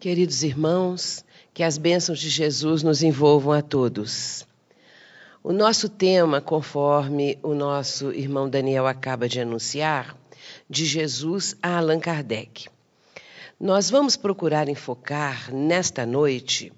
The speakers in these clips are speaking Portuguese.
Queridos irmãos, que as bênçãos de Jesus nos envolvam a todos. O nosso tema, conforme o nosso irmão Daniel acaba de anunciar, de Jesus a Allan Kardec. Nós vamos procurar enfocar nesta noite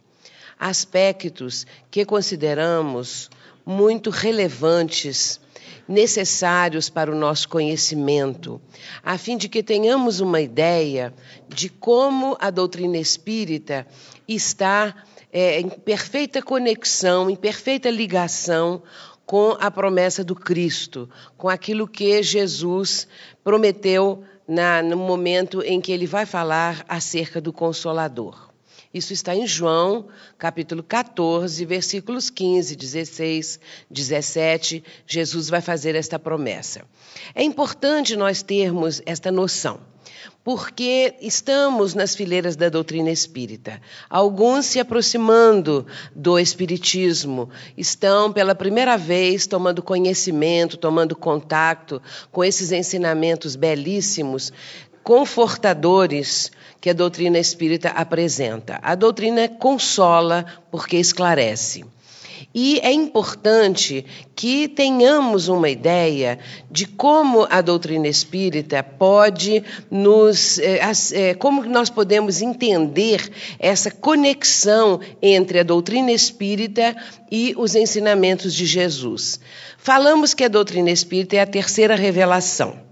aspectos que consideramos muito relevantes necessários para o nosso conhecimento, a fim de que tenhamos uma ideia de como a doutrina espírita está é, em perfeita conexão, em perfeita ligação com a promessa do Cristo, com aquilo que Jesus prometeu na, no momento em que ele vai falar acerca do Consolador. Isso está em João, capítulo 14, versículos 15, 16, 17. Jesus vai fazer esta promessa. É importante nós termos esta noção porque estamos nas fileiras da doutrina espírita. Alguns se aproximando do espiritismo, estão pela primeira vez tomando conhecimento, tomando contato com esses ensinamentos belíssimos, confortadores que a doutrina espírita apresenta. A doutrina consola porque esclarece. E é importante que tenhamos uma ideia de como a doutrina espírita pode nos. É, como nós podemos entender essa conexão entre a doutrina espírita e os ensinamentos de Jesus. Falamos que a doutrina espírita é a terceira revelação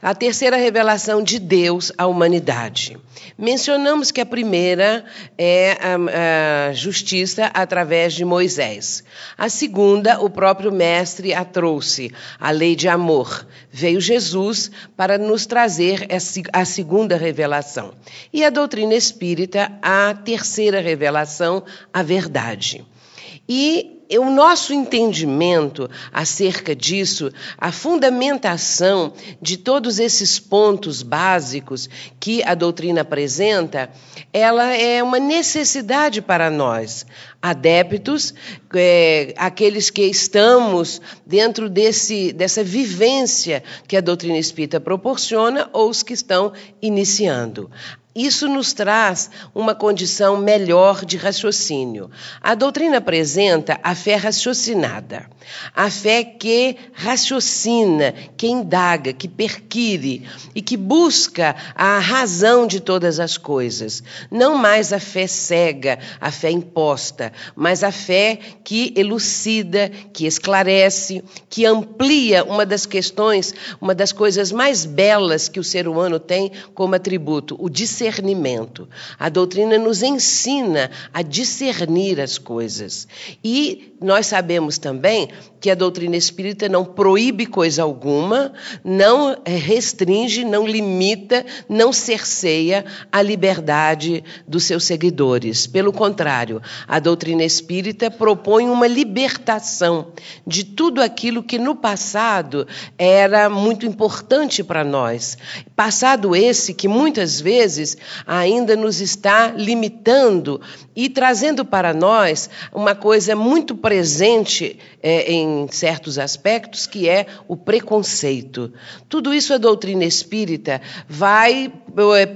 a terceira revelação de Deus à humanidade. Mencionamos que a primeira é a, a, justiça através de Moisés. A segunda, o próprio Mestre a trouxe, a lei de amor. Veio Jesus para nos trazer a segunda revelação. E a doutrina espírita, a terceira revelação, a verdade. E o nosso entendimento acerca disso, a fundamentação de todos esses pontos básicos que a doutrina apresenta, ela é uma necessidade para nós, adeptos, é, aqueles que estamos dentro desse, dessa vivência que a doutrina espírita proporciona ou os que estão iniciando. Isso nos traz uma condição melhor de raciocínio. A doutrina apresenta a fé raciocinada, a fé que raciocina, que indaga, que perquire e que busca a razão de todas as coisas. Não mais a fé cega, a fé imposta, mas a fé que elucida, que esclarece, que amplia uma das questões, uma das coisas mais belas que o ser humano tem como atributo, o discernimento. A doutrina nos ensina a discernir as coisas. E nós sabemos também que a doutrina espírita não proíbe coisa alguma, não restringe, não limita, não cerceia a liberdade dos seus seguidores. Pelo contrário, a doutrina espírita propõe uma libertação de tudo aquilo que no passado era muito importante para nós. Passado esse que muitas vezes ainda nos está limitando e trazendo para nós uma coisa muito presente é, em certos aspectos, que é o preconceito. Tudo isso a doutrina espírita vai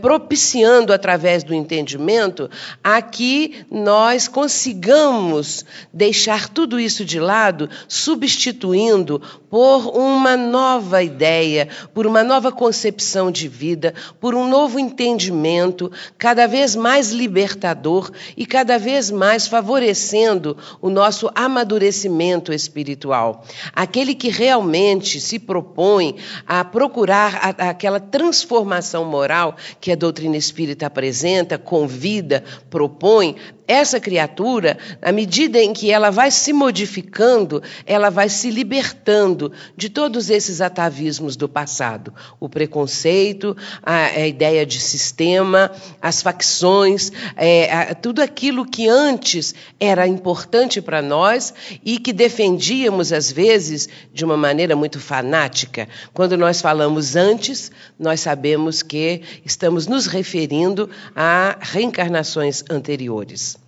propiciando, através do entendimento, a que nós consigamos deixar tudo isso de lado, substituindo por uma nova ideia, por uma nova concepção de vida, por um novo entendimento, cada vez mais libertador e cada vez mais favorecendo o nosso amadurecimento espiritual. Aquele que realmente se propõe a procurar a, aquela transformação moral que a doutrina espírita apresenta, convida, propõe, essa criatura, à medida em que ela vai se modificando, ela vai se libertando de todos esses atavismos do passado. O preconceito, a, a ideia de sistema, as facções, é, a, tudo aquilo que antes era importante para nós e que defendíamos, às vezes, de uma maneira muito fanática. Quando nós falamos antes, nós sabemos que estamos nos referindo a reencarnações anteriores.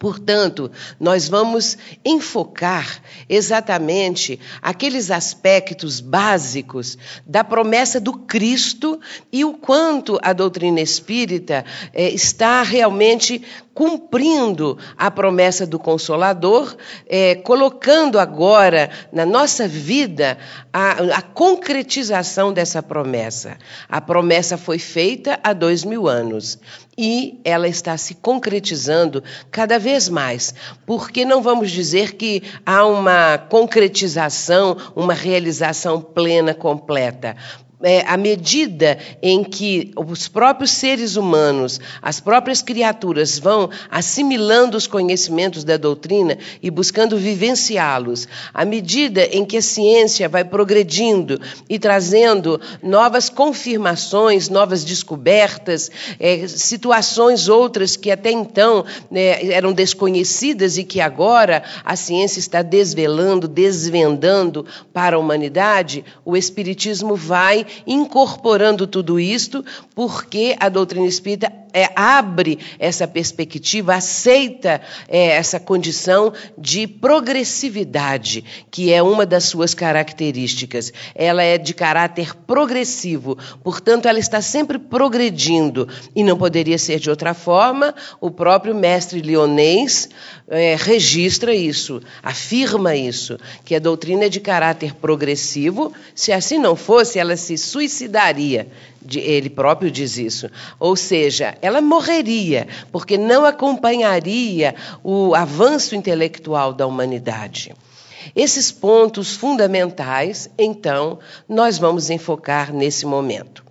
Portanto, nós vamos enfocar exatamente aqueles aspectos básicos da promessa do Cristo e o quanto a doutrina espírita eh, está realmente cumprindo a promessa do Consolador, eh, colocando agora na nossa vida a, a concretização dessa promessa. A promessa foi feita há dois mil anos e ela está se concretizando cada vez mais, porque não vamos dizer que há uma concretização, uma realização plena, completa, é, à medida em que os próprios seres humanos, as próprias criaturas vão assimilando os conhecimentos da doutrina e buscando vivenciá-los, à medida em que a ciência vai progredindo e trazendo novas confirmações, novas descobertas, é, situações outras que até então né, eram desconhecidas e que agora a ciência está desvelando, desvendando para a humanidade, o Espiritismo vai incorporando tudo isto, porque a doutrina espírita é, abre essa perspectiva, aceita é, essa condição de progressividade, que é uma das suas características. Ela é de caráter progressivo, portanto, ela está sempre progredindo, e não poderia ser de outra forma. O próprio mestre leonês é, registra isso, afirma isso, que a doutrina é de caráter progressivo. Se assim não fosse, ela se suicidaria ele próprio diz isso. Ou seja, ela morreria, porque não acompanharia o avanço intelectual da humanidade. Esses pontos fundamentais, então, nós vamos enfocar nesse momento.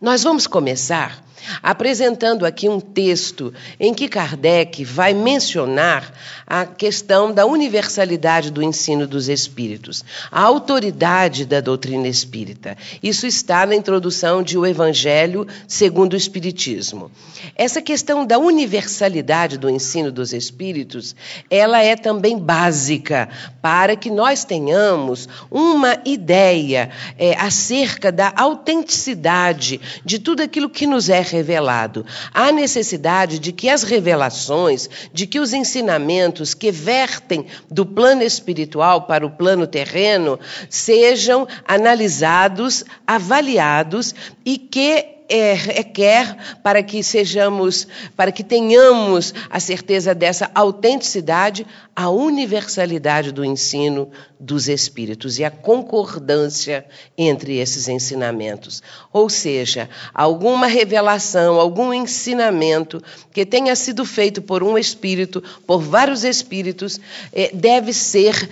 Nós vamos começar apresentando aqui um texto em que Kardec vai mencionar a questão da universalidade do ensino dos espíritos, a autoridade da doutrina espírita. Isso está na introdução de O Evangelho segundo o Espiritismo. Essa questão da universalidade do ensino dos espíritos, ela é também básica para que nós tenhamos uma ideia é, acerca da autenticidade de tudo aquilo que nos é revelado. Há necessidade de que as revelações, de que os ensinamentos que vertem do plano espiritual para o plano terreno sejam analisados, avaliados e que é, requer para que sejamos, para que tenhamos a certeza dessa autenticidade, a universalidade do ensino dos espíritos e a concordância entre esses ensinamentos. Ou seja, alguma revelação, algum ensinamento que tenha sido feito por um espírito, por vários espíritos, é, deve ser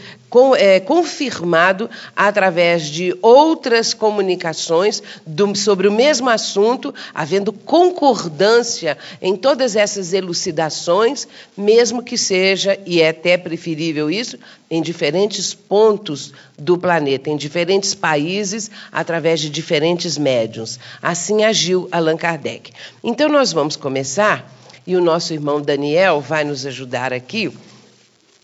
é, confirmado através de outras comunicações sobre o mesmo assunto, havendo concordância em todas essas elucidações, mesmo que seja, e é até preferível isso, em diferentes pontos do planeta, em diferentes países, através de diferentes médiums. Assim agiu Allan Kardec. Então, nós vamos começar, e o nosso irmão Daniel vai nos ajudar aqui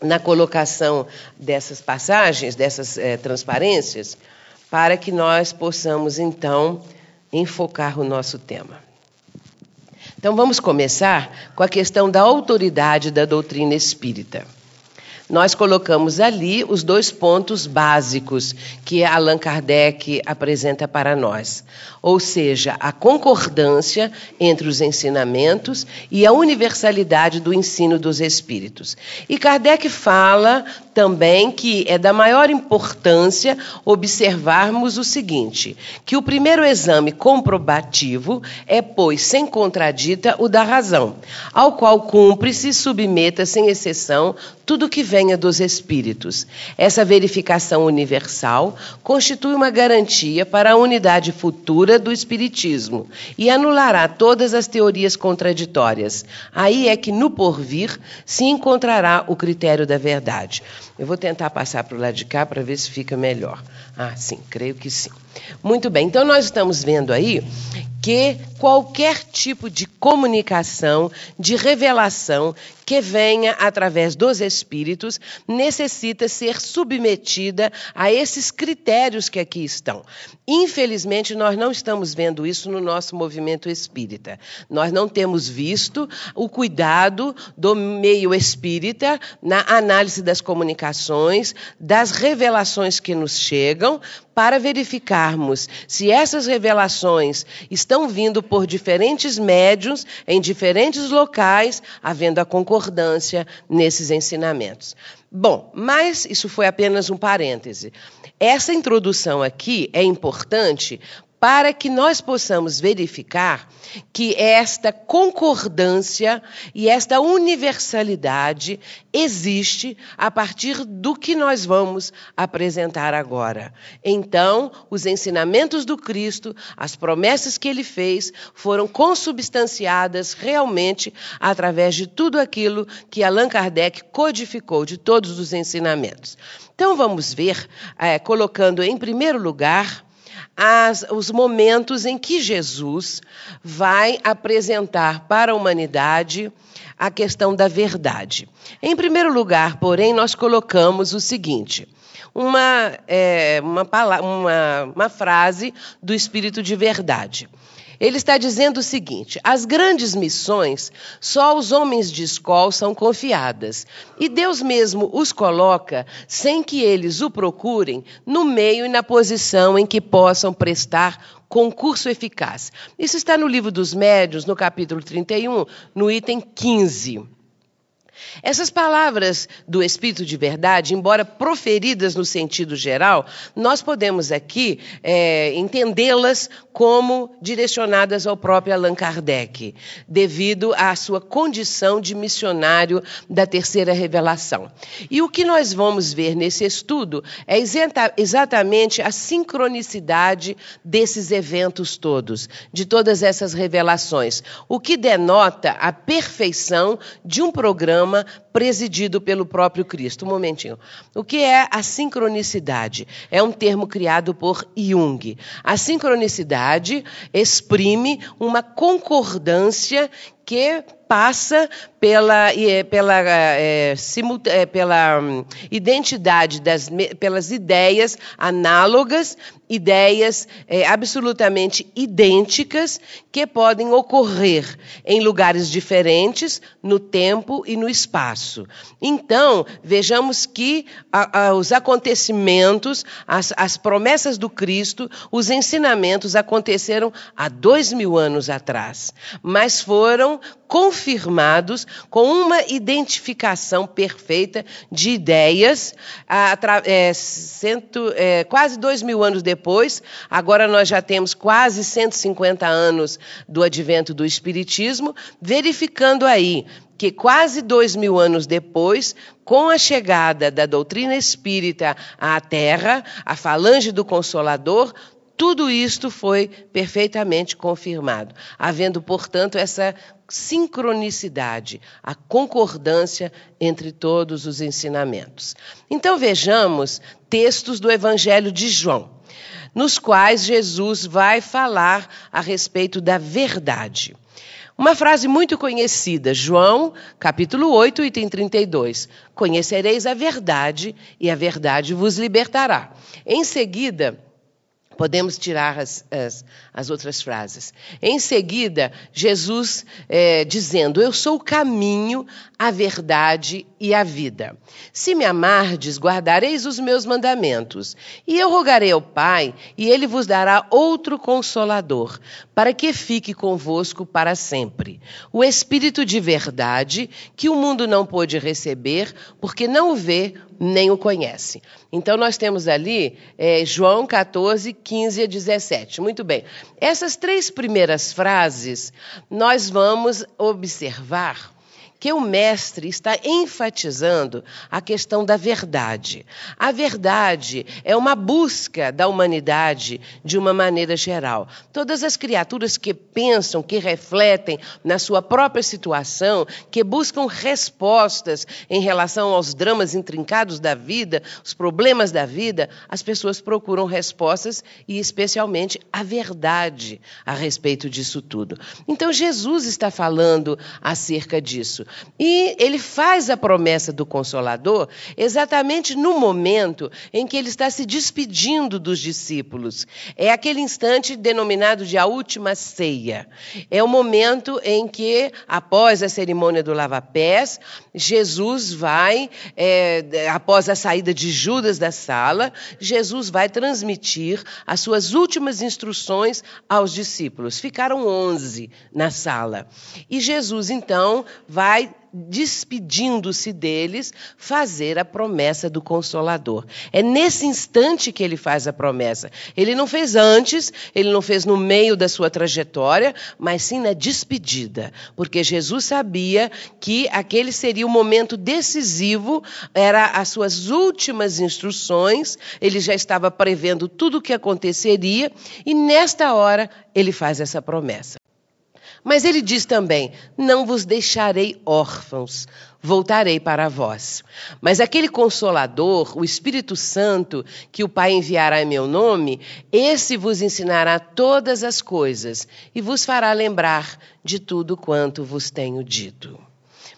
na colocação dessas passagens, dessas é, transparências, para que nós possamos, então, enfocar o nosso tema. Então, vamos começar com a questão da autoridade da doutrina espírita nós colocamos ali os dois pontos básicos que Allan Kardec apresenta para nós, ou seja, a concordância entre os ensinamentos e a universalidade do ensino dos espíritos. E Kardec fala também que é da maior importância observarmos o seguinte: que o primeiro exame comprobativo é, pois, sem contradita, o da razão, ao qual cumpre-se submeta sem exceção tudo que venha dos espíritos. Essa verificação universal constitui uma garantia para a unidade futura do espiritismo e anulará todas as teorias contraditórias. Aí é que no porvir se encontrará o critério da verdade. Eu vou tentar passar para o lado de cá para ver se fica melhor. Ah, sim, creio que sim. Muito bem, então nós estamos vendo aí que qualquer tipo de comunicação, de revelação que venha através dos espíritos necessita ser submetida a esses critérios que aqui estão. Infelizmente, nós não estamos vendo isso no nosso movimento espírita. Nós não temos visto o cuidado do meio espírita na análise das comunicações, das revelações que nos chegam, para verificarmos se essas revelações estão vindo por diferentes médios, em diferentes locais, havendo a concordância nesses ensinamentos. Bom, mas isso foi apenas um parêntese. Essa introdução aqui é importante para que nós possamos verificar que esta concordância e esta universalidade existe a partir do que nós vamos apresentar agora. Então, os ensinamentos do Cristo, as promessas que ele fez, foram consubstanciadas realmente através de tudo aquilo que Allan Kardec codificou, de todos os ensinamentos. Então, vamos ver, é, colocando em primeiro lugar as, os momentos em que Jesus vai apresentar para a humanidade a questão da verdade. Em primeiro lugar, porém, nós colocamos o seguinte: uma, é, uma, uma, uma frase do Espírito de Verdade. Ele está dizendo o seguinte: as grandes missões só os homens de escola são confiadas, e Deus mesmo os coloca, sem que eles o procurem, no meio e na posição em que possam prestar concurso eficaz. Isso está no livro dos Médios, no capítulo 31, no item 15. Essas palavras do Espírito de Verdade, embora proferidas no sentido geral, nós podemos aqui é, entendê-las como direcionadas ao próprio Allan Kardec, devido à sua condição de missionário da terceira revelação. E o que nós vamos ver nesse estudo é exatamente a sincronicidade desses eventos todos, de todas essas revelações, o que denota a perfeição de um programa presidido pelo próprio Cristo. Um momentinho. O que é a sincronicidade? É um termo criado por Jung. A sincronicidade exprime uma concordância que passa pela, pela, é, é, pela hum, identidade, das, pelas ideias análogas, ideias é, absolutamente idênticas que podem ocorrer em lugares diferentes, no tempo e no espaço. Então, vejamos que a, a, os acontecimentos, as, as promessas do Cristo, os ensinamentos aconteceram há dois mil anos atrás, mas foram confirmados com uma identificação perfeita de ideias, é, cento, é, quase dois mil anos depois, agora nós já temos quase 150 anos do advento do Espiritismo, verificando aí que quase dois mil anos depois, com a chegada da doutrina espírita à Terra, a falange do Consolador, tudo isto foi perfeitamente confirmado, havendo, portanto, essa sincronicidade, a concordância entre todos os ensinamentos. Então vejamos textos do Evangelho de João, nos quais Jesus vai falar a respeito da verdade. Uma frase muito conhecida, João, capítulo 8, item 32. Conhecereis a verdade e a verdade vos libertará. Em seguida, Podemos tirar as, as, as, outras frases. Em seguida, Jesus é, dizendo: Eu sou o caminho, a verdade e a vida. Se me amardes, guardareis os meus mandamentos. E eu rogarei ao Pai, e ele vos dará outro consolador, para que fique convosco para sempre. O Espírito de verdade, que o mundo não pôde receber, porque não o vê nem o conhece. Então, nós temos ali é, João 14, 15 a 17. Muito bem. Essas três primeiras frases, nós vamos observar que o mestre está enfatizando a questão da verdade. A verdade é uma busca da humanidade de uma maneira geral. Todas as criaturas que pensam, que refletem na sua própria situação, que buscam respostas em relação aos dramas intrincados da vida, os problemas da vida, as pessoas procuram respostas e, especialmente, a verdade a respeito disso tudo. Então, Jesus está falando acerca disso. E ele faz a promessa do Consolador exatamente no momento em que ele está se despedindo dos discípulos. É aquele instante denominado de a última ceia. É o momento em que, após a cerimônia do lava-pés, Jesus vai, é, após a saída de Judas da sala, Jesus vai transmitir as suas últimas instruções aos discípulos. Ficaram onze na sala. E Jesus, então, vai despedindo-se deles, fazer a promessa do Consolador. É nesse instante que ele faz a promessa. Ele não fez antes, ele não fez no meio da sua trajetória, mas sim na despedida, porque Jesus sabia que aquele seria o momento decisivo, era as suas últimas instruções, ele já estava prevendo tudo o que aconteceria e nesta hora ele faz essa promessa. Mas ele diz também: Não vos deixarei órfãos, voltarei para vós. Mas aquele consolador, o Espírito Santo, que o Pai enviará em meu nome, esse vos ensinará todas as coisas e vos fará lembrar de tudo quanto vos tenho dito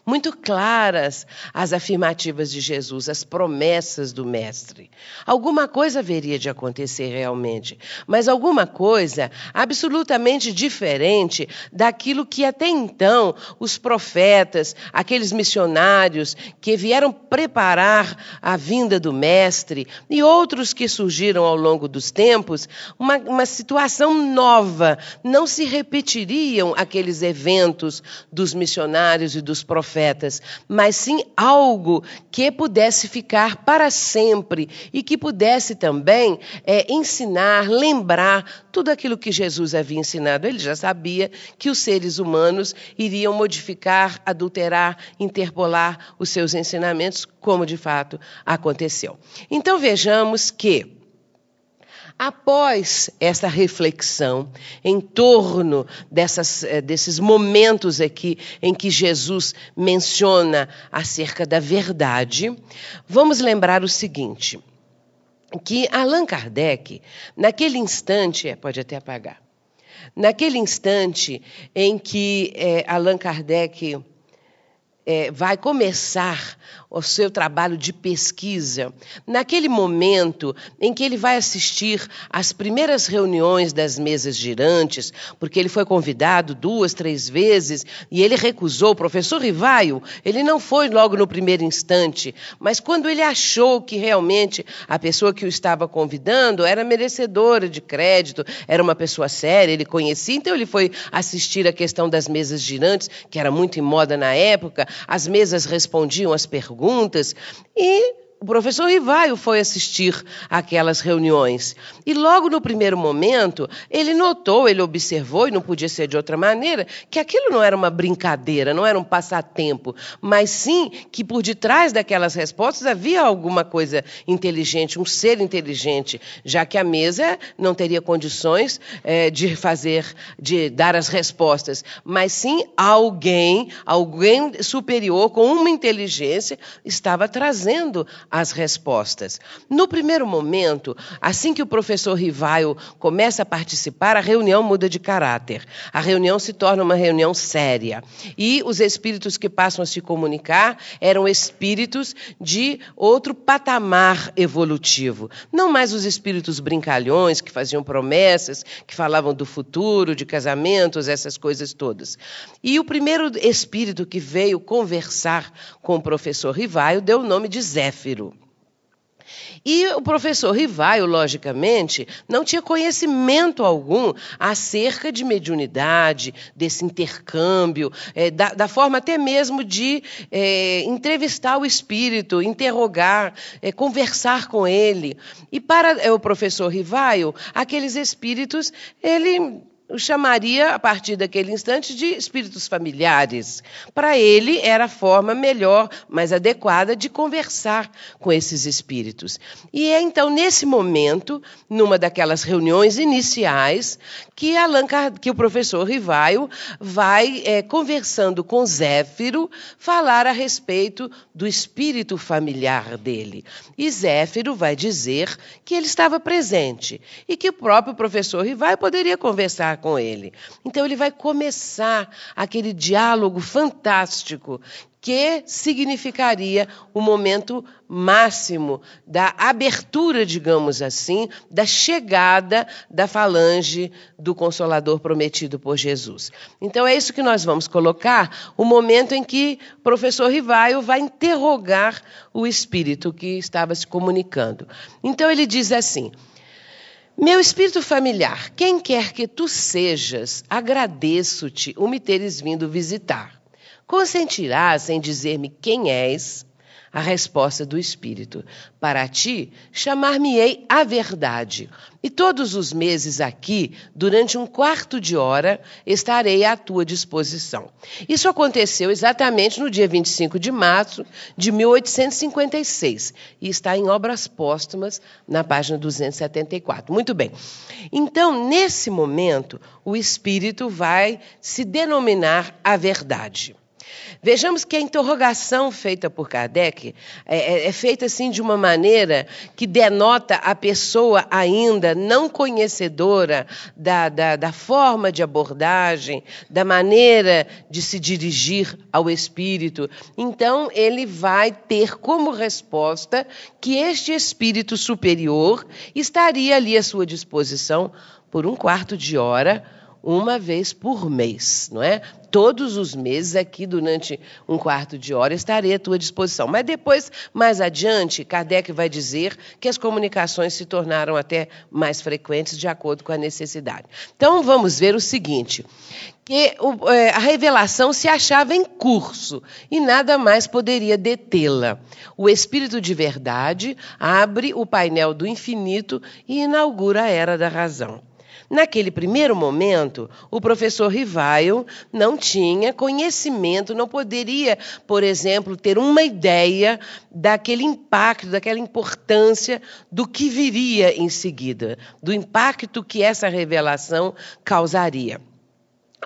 muito claras as afirmativas de Jesus, as promessas do Mestre. Alguma coisa haveria de acontecer realmente, mas alguma coisa absolutamente diferente daquilo que até então os profetas, aqueles missionários que vieram preparar a vinda do Mestre e outros que surgiram ao longo dos tempos, uma, uma situação nova. Não se repetiriam aqueles eventos dos missionários e dos profetas profetas, mas sim algo que pudesse ficar para sempre e que pudesse também é, ensinar, lembrar tudo aquilo que Jesus havia ensinado. Ele já sabia que os seres humanos iriam modificar, adulterar, interpolar os seus ensinamentos, como de fato aconteceu. Então vejamos que Após essa reflexão em torno dessas, eh, desses momentos aqui em que Jesus menciona acerca da verdade, vamos lembrar o seguinte: que Allan Kardec, naquele instante, é, pode até apagar, naquele instante em que é, Allan Kardec é, vai começar o seu trabalho de pesquisa, naquele momento em que ele vai assistir às primeiras reuniões das mesas girantes, porque ele foi convidado duas, três vezes e ele recusou. O professor Rivaio, ele não foi logo no primeiro instante, mas quando ele achou que realmente a pessoa que o estava convidando era merecedora de crédito, era uma pessoa séria, ele conhecia, então ele foi assistir à questão das mesas girantes, que era muito em moda na época, as mesas respondiam perguntas perguntas e o professor Rivaio foi assistir aquelas reuniões. E logo no primeiro momento, ele notou, ele observou, e não podia ser de outra maneira, que aquilo não era uma brincadeira, não era um passatempo, mas sim que por detrás daquelas respostas havia alguma coisa inteligente, um ser inteligente, já que a mesa não teria condições é, de fazer, de dar as respostas, mas sim alguém, alguém superior, com uma inteligência, estava trazendo as respostas. No primeiro momento, assim que o professor Rivaio começa a participar, a reunião muda de caráter. A reunião se torna uma reunião séria. E os espíritos que passam a se comunicar eram espíritos de outro patamar evolutivo. Não mais os espíritos brincalhões que faziam promessas, que falavam do futuro, de casamentos, essas coisas todas. E o primeiro espírito que veio conversar com o professor Rivaio deu o nome de Zéfiro. E o professor Rivaio, logicamente, não tinha conhecimento algum acerca de mediunidade, desse intercâmbio, é, da, da, forma até mesmo de é, entrevistar o espírito, interrogar, é, conversar com ele. E para o professor Rivaio, aqueles espíritos, ele o chamaria, a partir daquele instante, de espíritos familiares. Para ele, era a forma melhor, mais adequada de conversar com esses espíritos. E é então nesse momento, numa daquelas reuniões iniciais, que, Allan, que o professor Rivaio vai, é, conversando com Zéfiro, falar a respeito do espírito familiar dele. E Zéfiro vai dizer que ele estava presente e que o próprio professor Rivaio poderia conversar com ele. Então ele vai começar aquele diálogo fantástico que significaria o momento máximo da abertura, digamos assim, da chegada da falange do Consolador prometido por Jesus. Então é isso que nós vamos colocar, o momento em que o professor Rivaio vai interrogar o espírito que estava se comunicando. Então ele diz assim: meu espírito familiar, quem quer que tu sejas, agradeço-te o me teres vindo visitar. Consentirás em dizer-me quem és? A resposta do Espírito: Para ti, chamar-me-ei a verdade. E todos os meses aqui, durante um quarto de hora, estarei à tua disposição. Isso aconteceu exatamente no dia 25 de março de 1856 e está em Obras Póstumas, na página 274. Muito bem. Então, nesse momento, o Espírito vai se denominar a verdade. Vejamos que a interrogação feita por Kardec é, é, é, feita assim de uma maneira que denota a pessoa ainda não conhecedora da, da, da forma de abordagem, da maneira de se dirigir ao espírito. Então, ele vai ter como resposta que este espírito superior estaria ali à sua disposição por um quarto de hora uma vez por mês, não é? Todos os meses aqui durante um quarto de hora estarei à tua disposição. Mas depois, mais adiante, Kardec vai dizer que as comunicações se tornaram até mais frequentes de acordo com a necessidade. Então vamos ver o seguinte: que é, a revelação se achava em curso e nada mais poderia detê-la. O Espírito de Verdade abre o painel do infinito e inaugura a era da razão. Naquele primeiro momento, o professor Rivaio não tinha conhecimento, não poderia, por exemplo, ter uma ideia daquele impacto, daquela importância do que viria em seguida, do impacto que essa revelação causaria.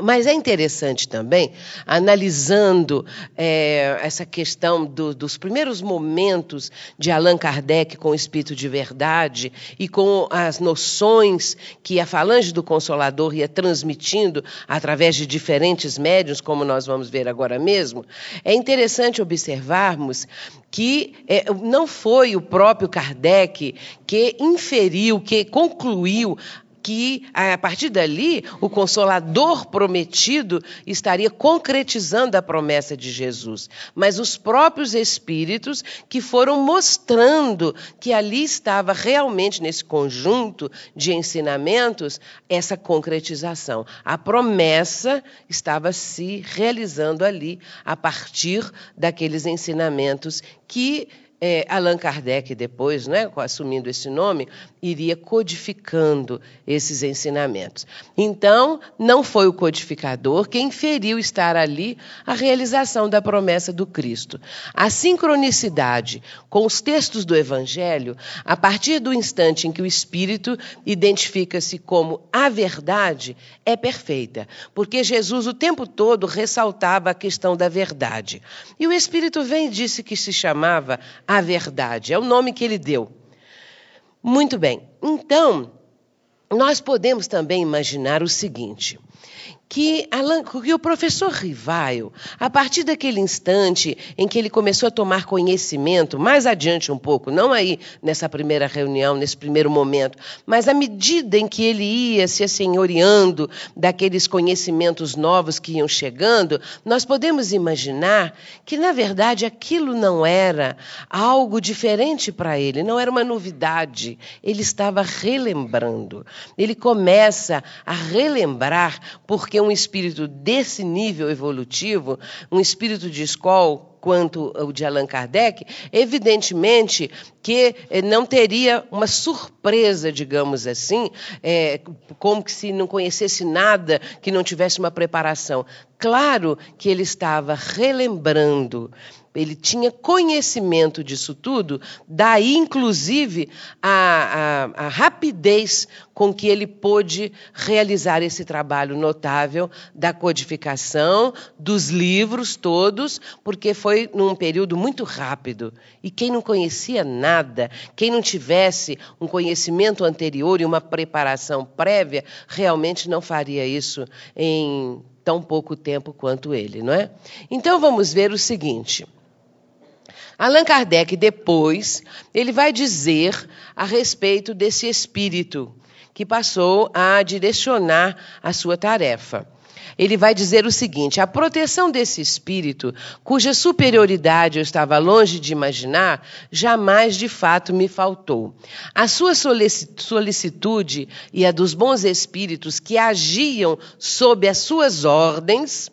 Mas é interessante também, analisando é, essa questão do, dos primeiros momentos de Allan Kardec com o espírito de verdade e com as noções que a falange do Consolador ia transmitindo através de diferentes médios, como nós vamos ver agora mesmo, é interessante observarmos que é, não foi o próprio Kardec que inferiu, que concluiu que a partir dali o consolador prometido estaria concretizando a promessa de Jesus, mas os próprios espíritos que foram mostrando que ali estava realmente nesse conjunto de ensinamentos essa concretização. A promessa estava se realizando ali a partir daqueles ensinamentos que é, Allan Kardec, depois, né, assumindo esse nome, iria codificando esses ensinamentos. Então, não foi o codificador quem feriu estar ali a realização da promessa do Cristo. A sincronicidade com os textos do Evangelho, a partir do instante em que o Espírito identifica-se como a verdade, é perfeita, porque Jesus o tempo todo ressaltava a questão da verdade. E o Espírito vem e disse que se chamava a verdade. É o nome que ele deu. Muito bem. Então, nós podemos também imaginar o seguinte: que, Alan, que o professor Rivaio, a partir daquele instante em que ele começou a tomar conhecimento, mais adiante um pouco, não aí nessa primeira reunião, nesse primeiro momento, mas à medida em que ele ia se assenhoreando daqueles conhecimentos novos que iam chegando, nós podemos imaginar que, na verdade, aquilo não era algo diferente para ele, não era uma novidade, ele estava relembrando. Ele começa a relembrar porque um espírito desse nível evolutivo, um espírito de escola, quanto o de Allan Kardec, evidentemente que eh, não teria uma surpresa, digamos assim, é, como que se não conhecesse nada, que não tivesse uma preparação. Claro que ele estava relembrando ele tinha conhecimento disso tudo, daí, inclusive, a, a, a, rapidez com que ele pôde realizar esse trabalho notável da codificação, dos livros todos, porque foi num período muito rápido. E quem não conhecia nada, quem não tivesse um conhecimento anterior e uma preparação prévia, realmente não faria isso em tão pouco tempo quanto ele, não é? Então vamos ver o seguinte. Allan Kardec depois, ele vai dizer a respeito desse espírito que passou a direcionar a sua tarefa ele vai dizer o seguinte: a proteção desse espírito, cuja superioridade eu estava longe de imaginar, jamais de fato me faltou. A sua solicitude e a dos bons espíritos que agiam sob as suas ordens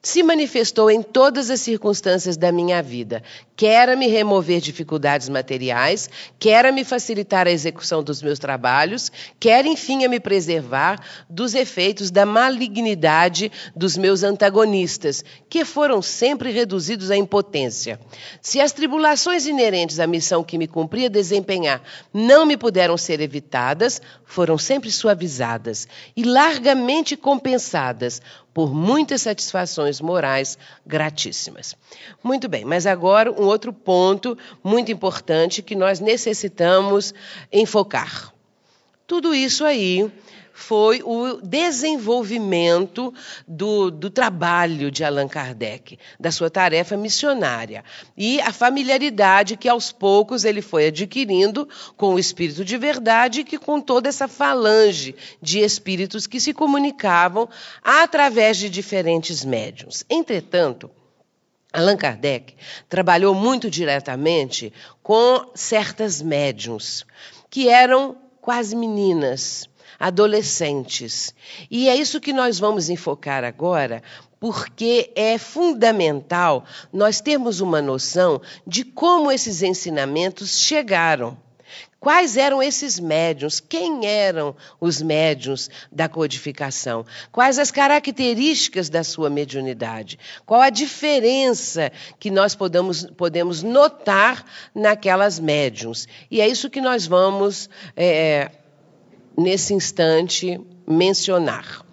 se manifestou em todas as circunstâncias da minha vida, quer me remover dificuldades materiais, quer me facilitar a execução dos meus trabalhos, quer, enfim, a me preservar dos efeitos da malignidade dos meus antagonistas, que foram sempre reduzidos à impotência. Se as tribulações inerentes à missão que me cumpria desempenhar não me puderam ser evitadas, foram sempre suavizadas e largamente compensadas por muitas satisfações morais gratíssimas. Muito bem, mas agora um outro ponto muito importante que nós necessitamos enfocar. Tudo isso aí foi o desenvolvimento do, do, trabalho de Allan Kardec, da sua tarefa missionária, e a familiaridade que aos poucos ele foi adquirindo com o espírito de verdade, que com toda essa falange de espíritos que se comunicavam através de diferentes médiums. Entretanto, Allan Kardec trabalhou muito diretamente com certas médiums, que eram quase meninas, adolescentes. E é isso que nós vamos enfocar agora, porque é fundamental nós termos uma noção de como esses ensinamentos chegaram. Quais eram esses médiums? Quem eram os médiums da codificação? Quais as características da sua mediunidade? Qual a diferença que nós podemos, podemos notar naquelas médiums? E é isso que nós vamos, é, nesse instante, mencionar.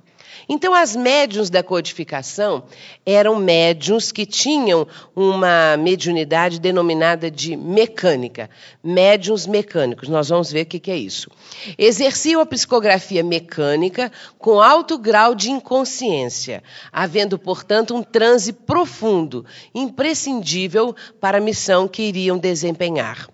Então, as médiuns da codificação eram médiuns que tinham uma mediunidade denominada de mecânica, médiuns mecânicos. Nós vamos ver o que é isso. Exerciam a psicografia mecânica com alto grau de inconsciência, havendo, portanto, um transe profundo, imprescindível para a missão que iriam desempenhar.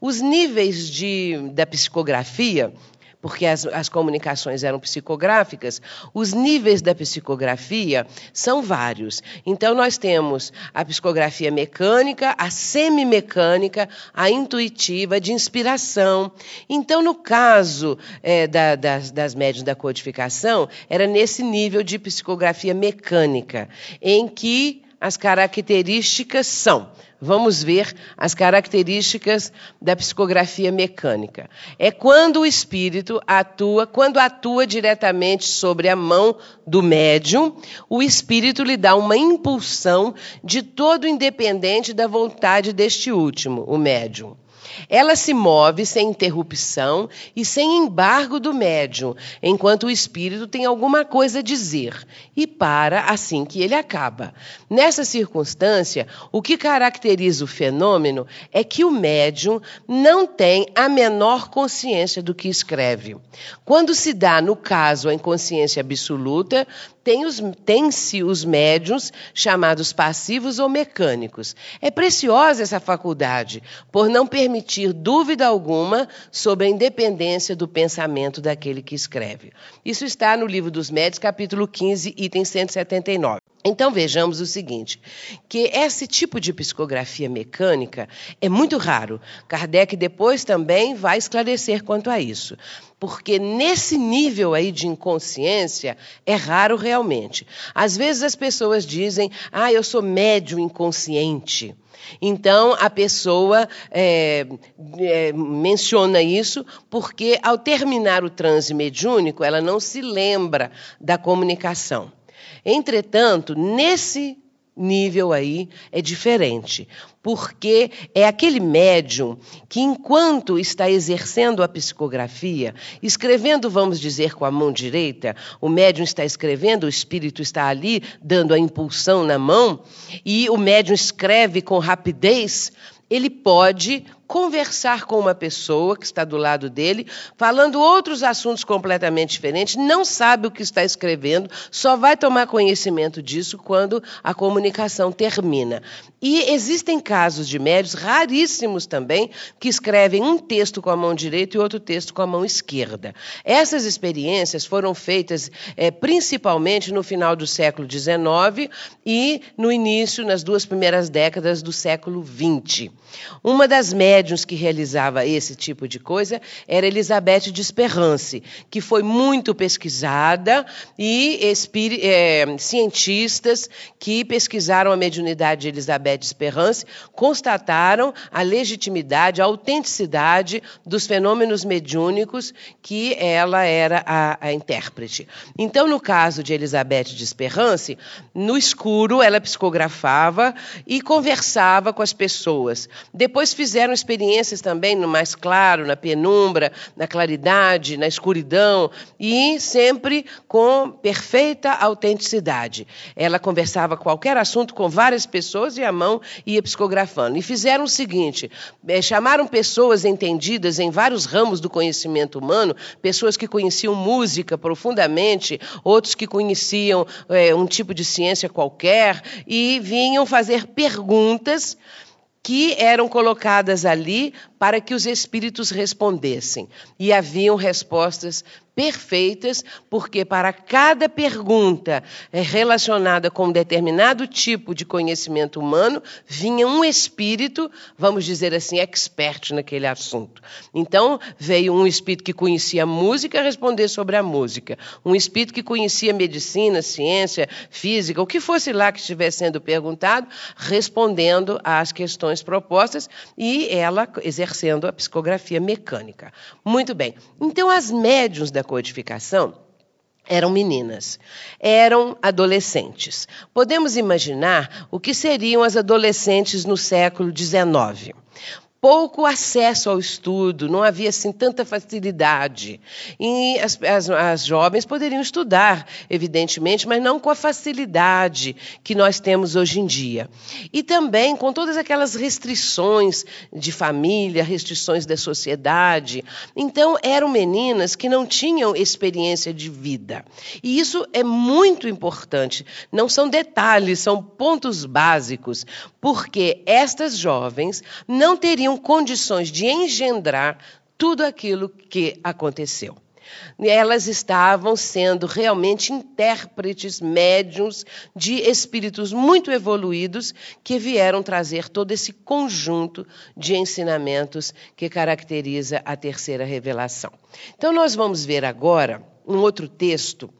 Os níveis de, da psicografia porque as, as comunicações eram psicográficas, os níveis da psicografia são vários. Então, nós temos a psicografia mecânica, a semimecânica, a intuitiva, de inspiração. Então, no caso é, da, das, das médias da codificação, era nesse nível de psicografia mecânica, em que as características são Vamos ver as características da psicografia mecânica. É quando o espírito atua, quando atua diretamente sobre a mão do médium, o espírito lhe dá uma impulsão de todo independente da vontade deste último, o médium. Ela se move sem interrupção e sem embargo do médium, enquanto o espírito tem alguma coisa a dizer, e para assim que ele acaba. Nessa circunstância, o que caracteriza o fenômeno é que o médium não tem a menor consciência do que escreve. Quando se dá, no caso, a inconsciência absoluta, tem-se tem os médiums chamados passivos ou mecânicos. É preciosa essa faculdade, por não permitir dúvida alguma sobre a independência do pensamento daquele que escreve. Isso está no Livro dos Médios, capítulo 15, item 179. Então vejamos o seguinte, que esse tipo de psicografia mecânica é muito raro. Kardec depois também vai esclarecer quanto a isso. Porque nesse nível aí de inconsciência é raro realmente. Às vezes as pessoas dizem: "Ah, eu sou médio inconsciente". Então, a pessoa é, é, menciona isso porque, ao terminar o transe mediúnico, ela não se lembra da comunicação. Entretanto, nesse nível aí é diferente, porque é aquele médium que, enquanto está exercendo a psicografia, escrevendo, vamos dizer, com a mão direita, o médium está escrevendo, o espírito está ali dando a impulsão na mão, e o médium escreve com rapidez, ele pode conversar com uma pessoa que está do lado dele, falando outros assuntos completamente diferentes, não sabe o que está escrevendo, só vai tomar conhecimento disso quando a comunicação termina. E existem casos de médios, raríssimos também, que escrevem um texto com a mão direita e outro texto com a mão esquerda. Essas experiências foram feitas é, principalmente no final do século XIX e no início, nas duas primeiras décadas do século XX. Uma das médiuns que realizava esse tipo de coisa era Elizabeth de Esperance, que foi muito pesquisada e é, cientistas que pesquisaram a mediunidade de Elizabeth de Esperance constataram a legitimidade, a autenticidade dos fenômenos mediúnicos que ela era a, a intérprete. Então, no caso de Elizabeth de Esperance, no escuro ela psicografava e conversava com as pessoas. Depois fizeram experiências também no mais claro, na penumbra, na claridade, na escuridão e sempre com perfeita autenticidade. Ela conversava qualquer assunto com várias pessoas e a mão ia psicografando. E fizeram o seguinte: é, chamaram pessoas entendidas em vários ramos do conhecimento humano, pessoas que conheciam música profundamente, outros que conheciam é, um tipo de ciência qualquer, e vinham fazer perguntas que eram colocadas ali para que os espíritos respondessem. E haviam respostas perfeitas, porque para cada pergunta eh, relacionada com um determinado tipo de conhecimento humano, vinha um espírito, vamos dizer assim, expert naquele assunto. Então, veio um espírito que conhecia música responder sobre a música, um espírito que conhecia medicina, ciência, física, o que fosse lá que estivesse sendo perguntado, respondendo às questões propostas e ela exercendo a psicografia mecânica. Muito bem. Então, as médiums da codificação eram meninas, eram adolescentes. Podemos imaginar o que seriam as adolescentes no século XIX pouco acesso ao estudo, não havia assim tanta facilidade. E as, as, as, jovens poderiam estudar, evidentemente, mas não com a facilidade que nós temos hoje em dia. E também com todas aquelas restrições de família, restrições da sociedade. Então, eram meninas que não tinham experiência de vida. E isso é muito importante. Não são detalhes, são pontos básicos, porque estas jovens não teriam tinham condições de engendrar tudo aquilo que aconteceu. Elas estavam sendo realmente intérpretes, médiums de espíritos muito evoluídos que vieram trazer todo esse conjunto de ensinamentos que caracteriza a terceira revelação. Então, nós vamos ver agora um outro texto,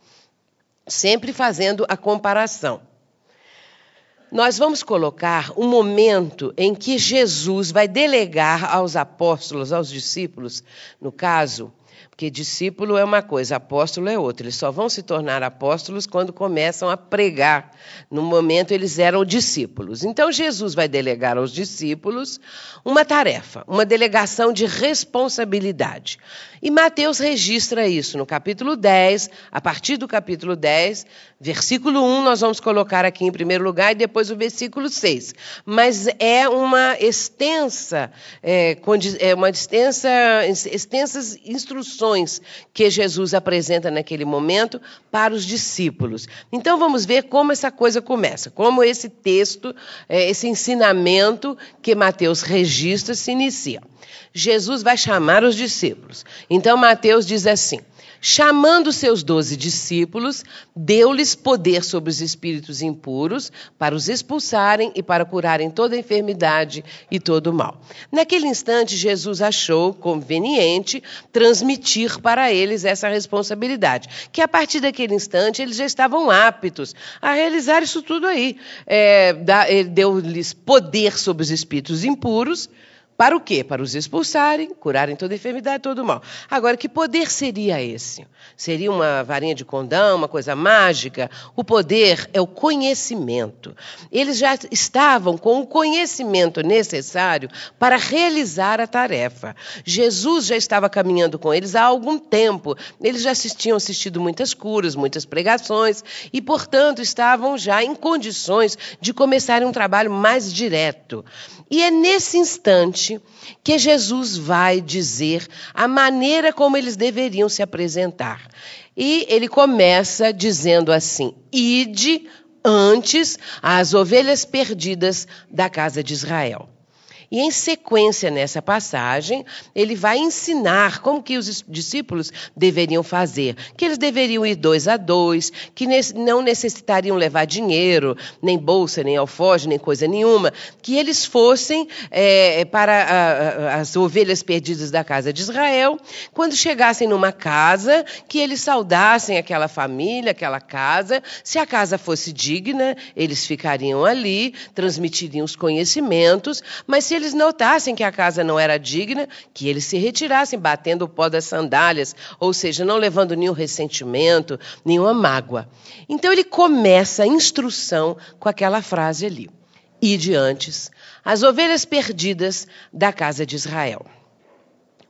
sempre fazendo a comparação. Nós vamos colocar um momento em que Jesus vai delegar aos apóstolos, aos discípulos, no caso, porque discípulo é uma coisa, apóstolo é outra. Eles só vão se tornar apóstolos quando começam a pregar. No momento, eles eram discípulos. Então, Jesus vai delegar aos discípulos uma tarefa, uma delegação de responsabilidade. E Mateus registra isso no capítulo 10, a partir do capítulo 10, versículo 1, nós vamos colocar aqui em primeiro lugar, e depois o versículo 6. Mas é uma extensa, é, é uma extensa, extensas instruções que Jesus apresenta naquele momento para os discípulos. Então vamos ver como essa coisa começa, como esse texto, é, esse ensinamento que Mateus registra se inicia. Jesus vai chamar os discípulos. Então, Mateus diz assim: chamando seus doze discípulos, deu-lhes poder sobre os espíritos impuros para os expulsarem e para curarem toda enfermidade e todo mal. Naquele instante, Jesus achou conveniente transmitir para eles essa responsabilidade, que a partir daquele instante eles já estavam aptos a realizar isso tudo aí. É, deu-lhes poder sobre os espíritos impuros para o quê? Para os expulsarem, curarem toda enfermidade, todo mal. Agora, que poder seria esse? Seria uma varinha de condão, uma coisa mágica? O poder é o conhecimento. Eles já estavam com o conhecimento necessário para realizar a tarefa. Jesus já estava caminhando com eles há algum tempo. Eles já tinham assistido muitas curas, muitas pregações e, portanto, estavam já em condições de começarem um trabalho mais direto. E é nesse instante que Jesus vai dizer a maneira como eles deveriam se apresentar. E ele começa dizendo assim: Ide antes às ovelhas perdidas da casa de Israel. E em sequência nessa passagem, ele vai ensinar como que os discípulos deveriam fazer, que eles deveriam ir dois a dois, que não necessitariam levar dinheiro, nem bolsa, nem alfoge, nem coisa nenhuma, que eles fossem é, para a, a, as ovelhas perdidas da casa de Israel, quando chegassem numa casa, que eles saudassem aquela família, aquela casa, se a casa fosse digna, eles ficariam ali, transmitiriam os conhecimentos, mas se eles notassem que a casa não era digna, que eles se retirassem, batendo o pó das sandálias, ou seja, não levando nenhum ressentimento, nenhuma mágoa. Então ele começa a instrução com aquela frase ali: Ide antes, as ovelhas perdidas da casa de Israel.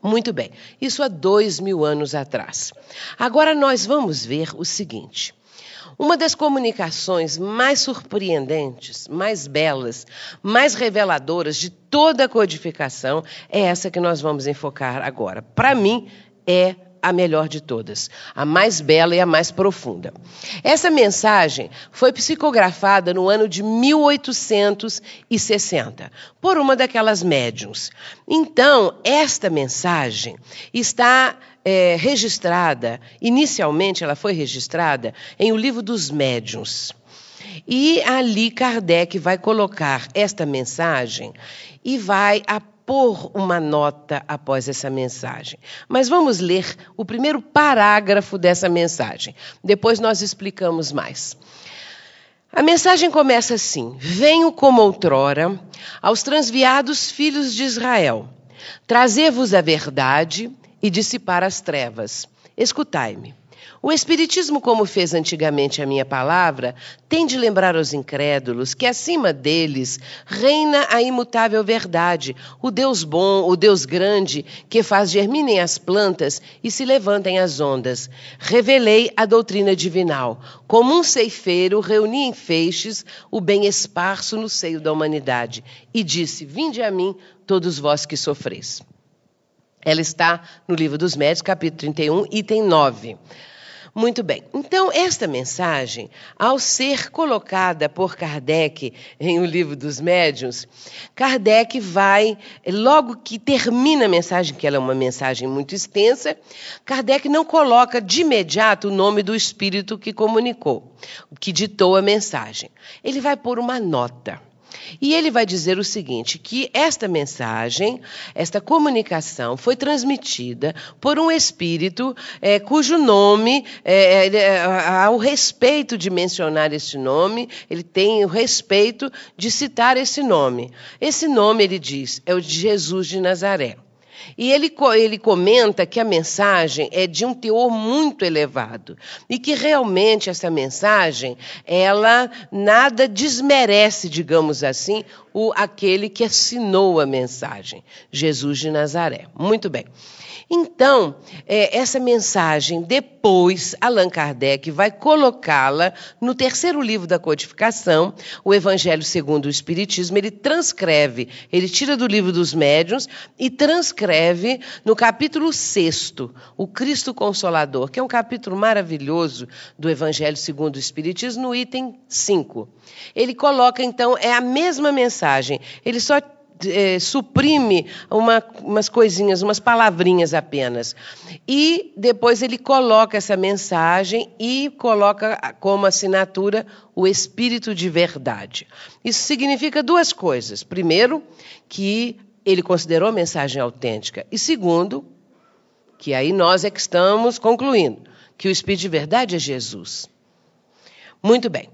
Muito bem, isso há dois mil anos atrás. Agora nós vamos ver o seguinte. Uma das comunicações mais surpreendentes, mais belas, mais reveladoras de toda a codificação é essa que nós vamos enfocar agora. Para mim, é a melhor de todas, a mais bela e a mais profunda. Essa mensagem foi psicografada no ano de 1860 por uma daquelas médiums. Então, esta mensagem está é, registrada, inicialmente ela foi registrada em O Livro dos Médiuns. E ali Kardec vai colocar esta mensagem e vai pôr uma nota após essa mensagem. Mas vamos ler o primeiro parágrafo dessa mensagem. Depois nós explicamos mais. A mensagem começa assim: Venho como outrora aos transviados filhos de Israel, trazer-vos a verdade e dissipar as trevas. Escutai-me. O Espiritismo, como fez antigamente a minha palavra, tem de lembrar aos incrédulos que acima deles reina a imutável verdade, o Deus bom, o Deus grande, que faz germinem as plantas e se levantem as ondas. Revelei a doutrina divinal. Como um ceifeiro, reuni em feixes o bem esparso no seio da humanidade e disse: Vinde a mim, todos vós que sofreis. Ela está no Livro dos Médios, capítulo 31, item 9. Muito bem. Então, esta mensagem, ao ser colocada por Kardec em O Livro dos Médiuns, Kardec vai, logo que termina a mensagem, que ela é uma mensagem muito extensa, Kardec não coloca de imediato o nome do espírito que comunicou, que ditou a mensagem. Ele vai pôr uma nota. E ele vai dizer o seguinte: que esta mensagem, esta comunicação foi transmitida por um espírito é, cujo nome, é, é, há o respeito de mencionar este nome, ele tem o respeito de citar esse nome. Esse nome, ele diz, é o de Jesus de Nazaré. E ele, ele comenta que a mensagem é de um teor muito elevado e que realmente essa mensagem ela nada desmerece, digamos assim, o aquele que assinou a mensagem, Jesus de Nazaré. Muito bem. Então, é, essa mensagem, depois, Allan Kardec vai colocá-la no terceiro livro da codificação, o Evangelho segundo o Espiritismo. Ele transcreve, ele tira do livro dos médiuns e transcreve no capítulo sexto, o Cristo Consolador, que é um capítulo maravilhoso do Evangelho segundo o Espiritismo, no item 5. Ele coloca, então, é a mesma mensagem, ele só é, suprime uma, umas coisinhas, umas palavrinhas apenas. E depois ele coloca essa mensagem e coloca como assinatura o Espírito de Verdade. Isso significa duas coisas. Primeiro, que ele considerou a mensagem autêntica. E segundo, que aí nós é que estamos concluindo, que o Espírito de Verdade é Jesus. Muito bem.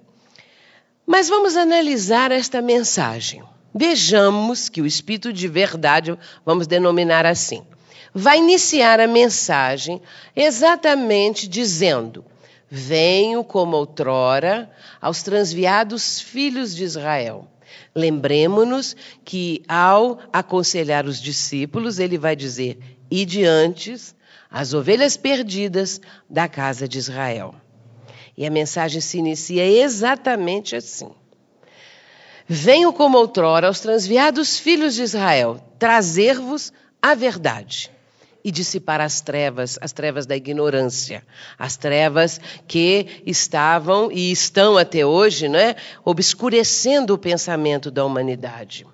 Mas vamos analisar esta mensagem vejamos que o Espírito de Verdade, vamos denominar assim, vai iniciar a mensagem exatamente dizendo: Venho como outrora aos transviados filhos de Israel. Lembremos-nos que, ao aconselhar os discípulos, ele vai dizer: E diante as ovelhas perdidas da casa de Israel. E a mensagem se inicia exatamente assim. Venho como outrora aos transviados filhos de Israel, trazer-vos a verdade e dissipar as trevas, as trevas da ignorância, as trevas que estavam e estão até hoje, né, obscurecendo o pensamento da humanidade.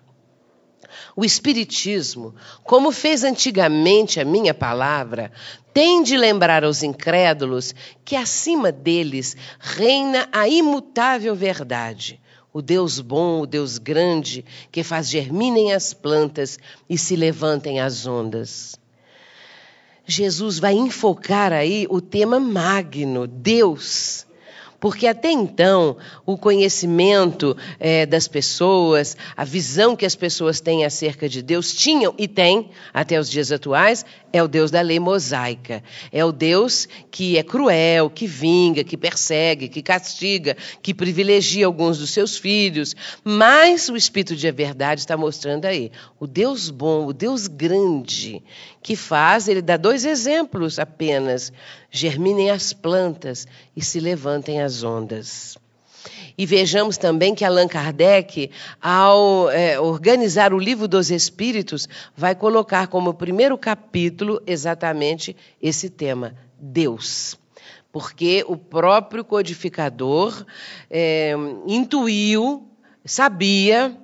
O Espiritismo, como fez antigamente a minha palavra, tem de lembrar aos incrédulos que acima deles reina a imutável verdade. O Deus bom, o Deus grande, que faz germinem as plantas e se levantem as ondas. Jesus vai enfocar aí o tema magno, Deus. Porque até então, o conhecimento é, das pessoas, a visão que as pessoas têm acerca de Deus, tinham e têm, até os dias atuais, é o Deus da lei mosaica. É o Deus que é cruel, que vinga, que persegue, que castiga, que privilegia alguns dos seus filhos. Mas o Espírito de verdade está mostrando aí o Deus bom, o Deus grande, que faz, ele dá dois exemplos apenas: germinem as plantas e se levantem as ondas. E vejamos também que Allan Kardec, ao é, organizar o livro dos Espíritos, vai colocar como primeiro capítulo exatamente esse tema: Deus. Porque o próprio codificador é, intuiu, sabia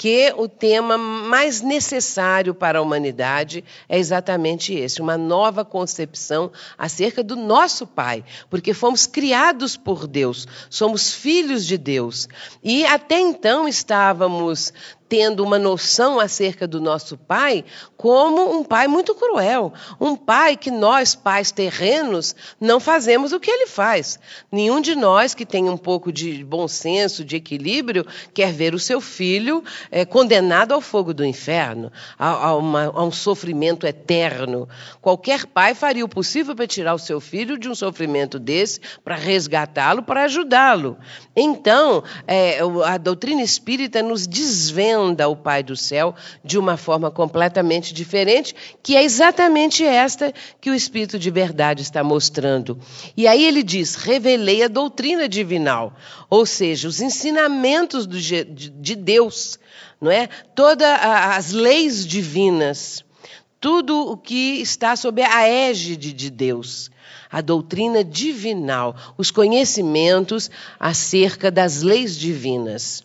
que o tema mais necessário para a humanidade é exatamente esse, uma nova concepção acerca do nosso Pai, porque fomos criados por Deus, somos filhos de Deus. E até então estávamos tendo uma noção acerca do nosso pai como um pai muito cruel, um pai que nós, pais terrenos, não fazemos o que ele faz. Nenhum de nós que tem um pouco de bom senso, de equilíbrio, quer ver o seu filho é, condenado ao fogo do inferno, a, a, uma, a um sofrimento eterno. Qualquer pai faria o possível para tirar o seu filho de um sofrimento desse, para resgatá-lo, para ajudá-lo. Então, é, a doutrina espírita nos desvenda compreenda o Pai do céu de uma forma completamente diferente, que é exatamente esta que o Espírito de verdade está mostrando. E aí ele diz: revelei a doutrina divinal, ou seja, os ensinamentos de Deus, não é? Todas as leis divinas, tudo o que está sob a égide de Deus a doutrina divinal, os conhecimentos acerca das leis divinas.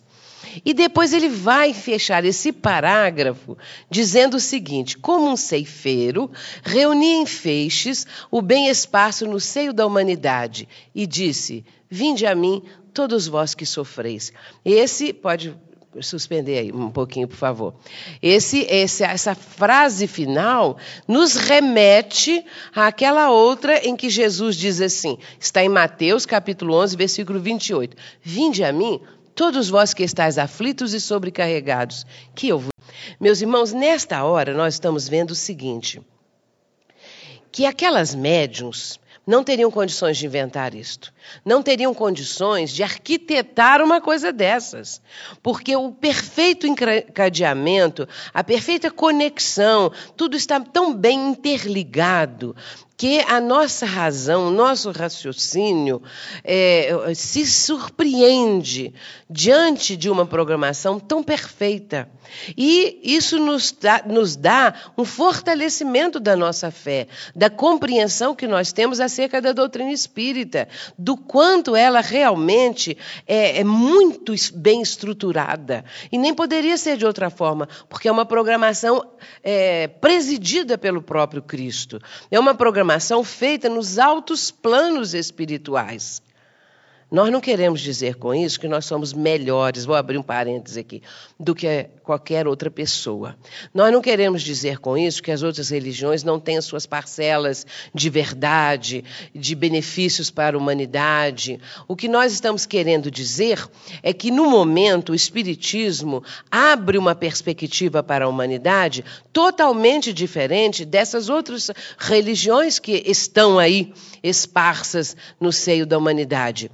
E depois ele vai fechar esse parágrafo dizendo o seguinte: como um ceifeiro, reunia em feixes o bem espaço no seio da humanidade e disse: Vinde a mim, todos vós que sofreis. Esse pode suspender aí um pouquinho, por favor. Esse, esse, essa frase final nos remete àquela outra em que Jesus diz assim, está em Mateus capítulo 11, versículo 28. Vinde a mim, todos vós que estáis aflitos e sobrecarregados, que eu. Meus irmãos, nesta hora nós estamos vendo o seguinte: que aquelas médiums não teriam condições de inventar isto. Não teriam condições de arquitetar uma coisa dessas. Porque o perfeito encadeamento, a perfeita conexão, tudo está tão bem interligado que a nossa razão, o nosso raciocínio é, se surpreende diante de uma programação tão perfeita. E isso nos dá, nos dá um fortalecimento da nossa fé, da compreensão que nós temos acerca da doutrina espírita, do quanto ela realmente é, é muito bem estruturada. E nem poderia ser de outra forma, porque é uma programação é, presidida pelo próprio Cristo. É uma programação programação feita nos altos planos espirituais. Nós não queremos dizer com isso que nós somos melhores, vou abrir um parêntese aqui, do que qualquer outra pessoa. Nós não queremos dizer com isso que as outras religiões não têm as suas parcelas de verdade, de benefícios para a humanidade. O que nós estamos querendo dizer é que, no momento, o Espiritismo abre uma perspectiva para a humanidade totalmente diferente dessas outras religiões que estão aí esparsas no seio da humanidade.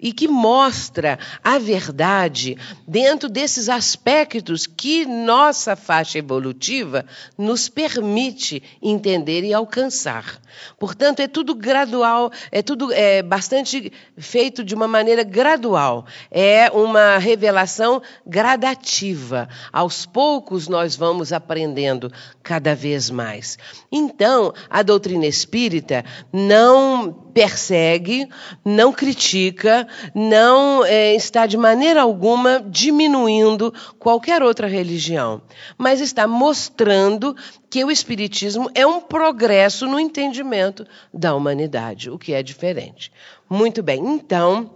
E que mostra a verdade dentro desses aspectos que nossa faixa evolutiva nos permite entender e alcançar. Portanto, é tudo gradual, é tudo é, bastante feito de uma maneira gradual. É uma revelação gradativa. Aos poucos nós vamos aprendendo cada vez mais. Então, a doutrina espírita não persegue, não critica, não é, está de maneira alguma diminuindo qualquer outra religião, mas está mostrando que o Espiritismo é um progresso no entendimento da humanidade, o que é diferente. Muito bem, então,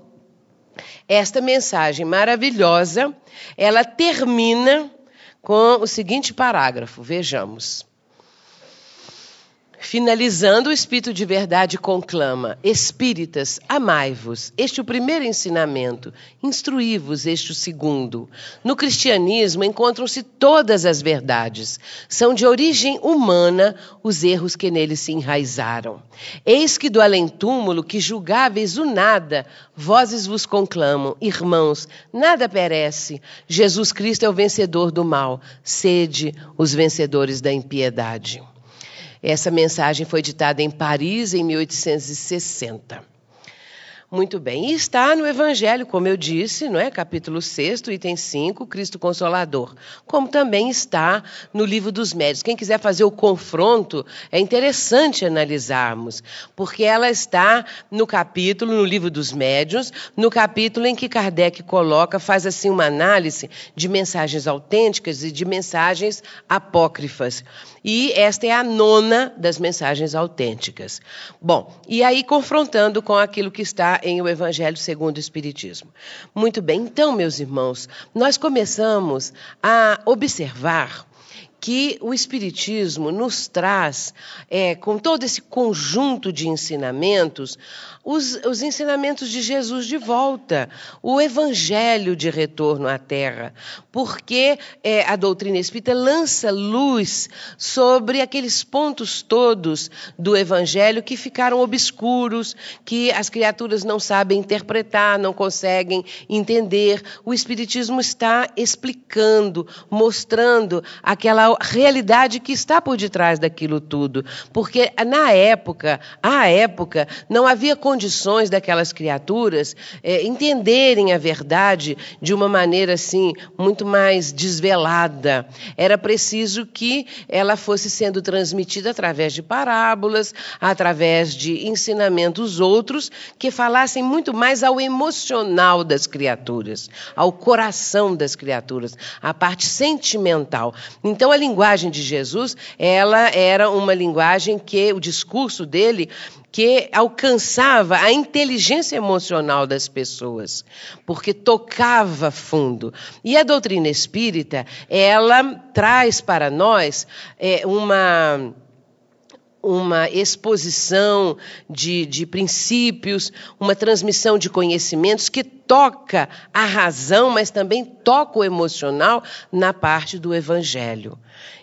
esta mensagem maravilhosa, ela termina com o seguinte parágrafo, vejamos. Finalizando, o Espírito de Verdade conclama: Espíritas, amai-vos. Este é o primeiro ensinamento. Instruí-vos, este o segundo. No cristianismo encontram-se todas as verdades. São de origem humana os erros que nele se enraizaram. Eis que do além-túmulo, que julgáveis o nada, vozes vos conclamam: Irmãos, nada perece. Jesus Cristo é o vencedor do mal. Sede os vencedores da impiedade. Essa mensagem foi ditada em Paris em 1860. Muito bem. E está no Evangelho, como eu disse, não é? capítulo 6, item 5, Cristo Consolador. Como também está no livro dos médios. Quem quiser fazer o confronto, é interessante analisarmos, porque ela está no capítulo, no livro dos médios, no capítulo em que Kardec coloca, faz assim uma análise de mensagens autênticas e de mensagens apócrifas. E esta é a nona das mensagens autênticas. Bom, e aí confrontando com aquilo que está em O Evangelho segundo o Espiritismo. Muito bem, então, meus irmãos, nós começamos a observar que o Espiritismo nos traz, é, com todo esse conjunto de ensinamentos, os, os ensinamentos de Jesus de volta, o evangelho de retorno à Terra, porque é, a doutrina espírita lança luz sobre aqueles pontos todos do evangelho que ficaram obscuros, que as criaturas não sabem interpretar, não conseguem entender. O Espiritismo está explicando, mostrando aquela realidade que está por detrás daquilo tudo, porque na época, à época, não havia condições daquelas criaturas é, entenderem a verdade de uma maneira assim muito mais desvelada. Era preciso que ela fosse sendo transmitida através de parábolas, através de ensinamentos outros que falassem muito mais ao emocional das criaturas, ao coração das criaturas, à parte sentimental. Então a linguagem de Jesus, ela era uma linguagem que o discurso dele que alcançava a inteligência emocional das pessoas, porque tocava fundo. E a doutrina espírita, ela traz para nós é, uma uma exposição de, de princípios, uma transmissão de conhecimentos que toca a razão, mas também toca o emocional na parte do evangelho.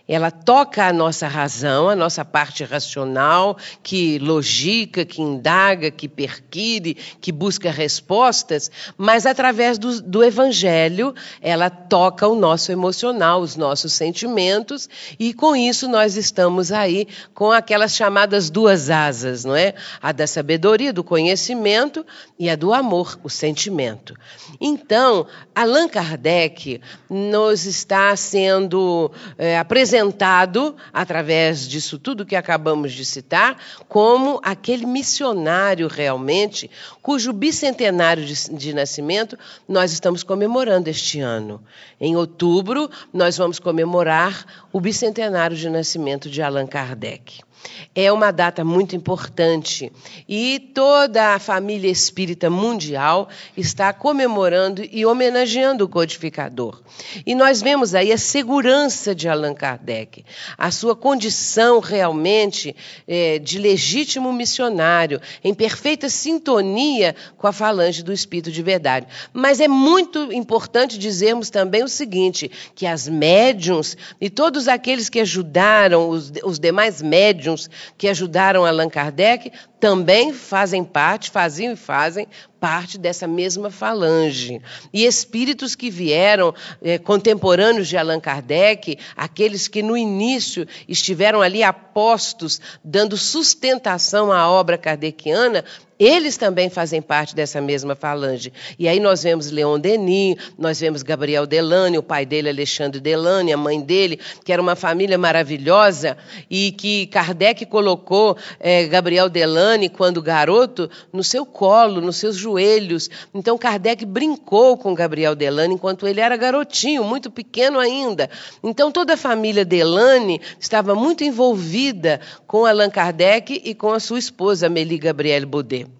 Ela toca a nossa razão, a nossa parte racional, que logica, que indaga, que perquire, que busca respostas, mas através do, do Evangelho, ela toca o nosso emocional, os nossos sentimentos, e com isso nós estamos aí com aquelas chamadas duas asas, não é? A da sabedoria, do conhecimento e a do amor, o sentimento. Então, Allan Kardec nos está sendo é, apresentado apresentado, através disso tudo que acabamos de citar, como aquele missionário realmente, cujo bicentenário de, de nascimento nós estamos comemorando este ano. Em outubro, nós vamos comemorar o bicentenário de nascimento de Allan Kardec. É uma data muito importante e toda a família espírita mundial está comemorando e homenageando o codificador. E nós vemos aí a segurança de Allan Kardec, a sua condição realmente é, de legítimo missionário, em perfeita sintonia com a falange do Espírito de Verdade. Mas é muito importante dizermos também o seguinte: que as médiums e todos aqueles que ajudaram, os, os demais médiums, que ajudaram Allan Kardec também fazem parte, faziam e fazem parte dessa mesma falange. E espíritos que vieram, é, contemporâneos de Allan Kardec, aqueles que no início estiveram ali apostos, dando sustentação à obra kardeciana, eles também fazem parte dessa mesma falange. E aí nós vemos Leon Denis, nós vemos Gabriel Delane, o pai dele, Alexandre Delane, a mãe dele, que era uma família maravilhosa, e que Kardec colocou é, Gabriel Delane, quando garoto, no seu colo, nos seus joelhos. Então Kardec brincou com Gabriel Delane enquanto ele era garotinho, muito pequeno ainda. Então toda a família Delane estava muito envolvida com Allan Kardec e com a sua esposa, Amélie Gabrielle Baudet.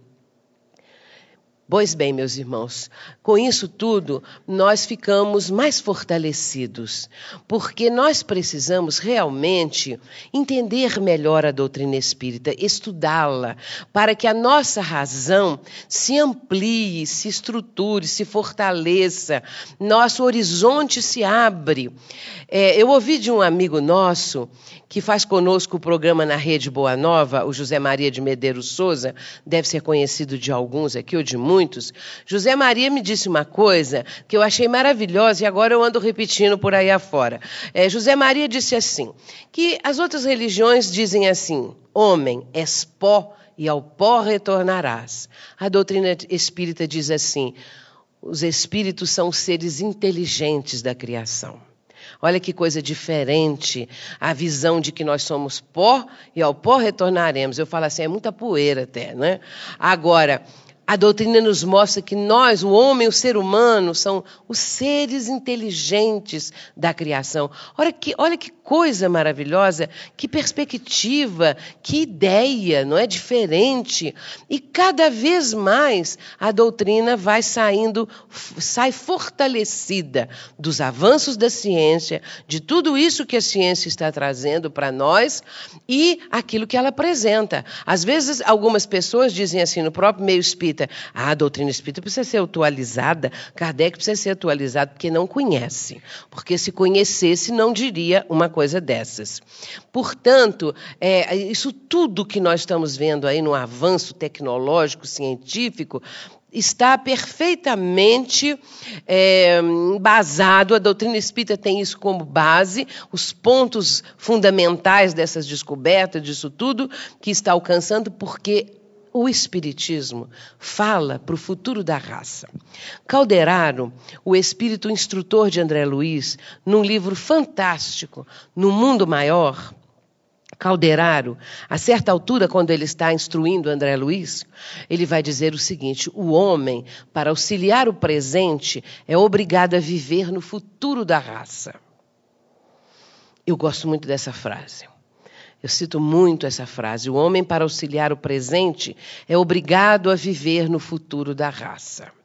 Pois bem, meus irmãos, com isso tudo, nós ficamos mais fortalecidos, porque nós precisamos realmente entender melhor a doutrina espírita, estudá-la, para que a nossa razão se amplie, se estruture, se fortaleça, nosso horizonte se abre. É, eu ouvi de um amigo nosso que faz conosco o programa na Rede Boa Nova, o José Maria de Medeiros Souza, deve ser conhecido de alguns aqui ou de muitos. José Maria me disse uma coisa que eu achei maravilhosa e agora eu ando repetindo por aí afora. É, José Maria disse assim: que as outras religiões dizem assim: homem, és pó e ao pó retornarás. A doutrina espírita diz assim: os espíritos são seres inteligentes da criação. Olha que coisa diferente a visão de que nós somos pó e ao pó retornaremos. Eu falo assim, é muita poeira até, né? Agora, a doutrina nos mostra que nós, o homem, o ser humano, são os seres inteligentes da criação. Olha que, olha que coisa maravilhosa, que perspectiva, que ideia, não é diferente. E cada vez mais a doutrina vai saindo, sai fortalecida dos avanços da ciência, de tudo isso que a ciência está trazendo para nós e aquilo que ela apresenta. Às vezes, algumas pessoas dizem assim, no próprio meio espírita. Ah, a doutrina espírita precisa ser atualizada. Kardec precisa ser atualizado porque não conhece. Porque se conhecesse, não diria uma coisa dessas. Portanto, é, isso tudo que nós estamos vendo aí no avanço tecnológico, científico, está perfeitamente é, embasado, a doutrina espírita tem isso como base, os pontos fundamentais dessas descobertas, disso tudo que está alcançando, porque o Espiritismo fala para o futuro da raça. Calderaro, o espírito instrutor de André Luiz, num livro fantástico, No Mundo Maior, Calderaro, a certa altura, quando ele está instruindo André Luiz, ele vai dizer o seguinte: o homem, para auxiliar o presente, é obrigado a viver no futuro da raça. Eu gosto muito dessa frase. Eu cito muito essa frase: o homem, para auxiliar o presente, é obrigado a viver no futuro da raça.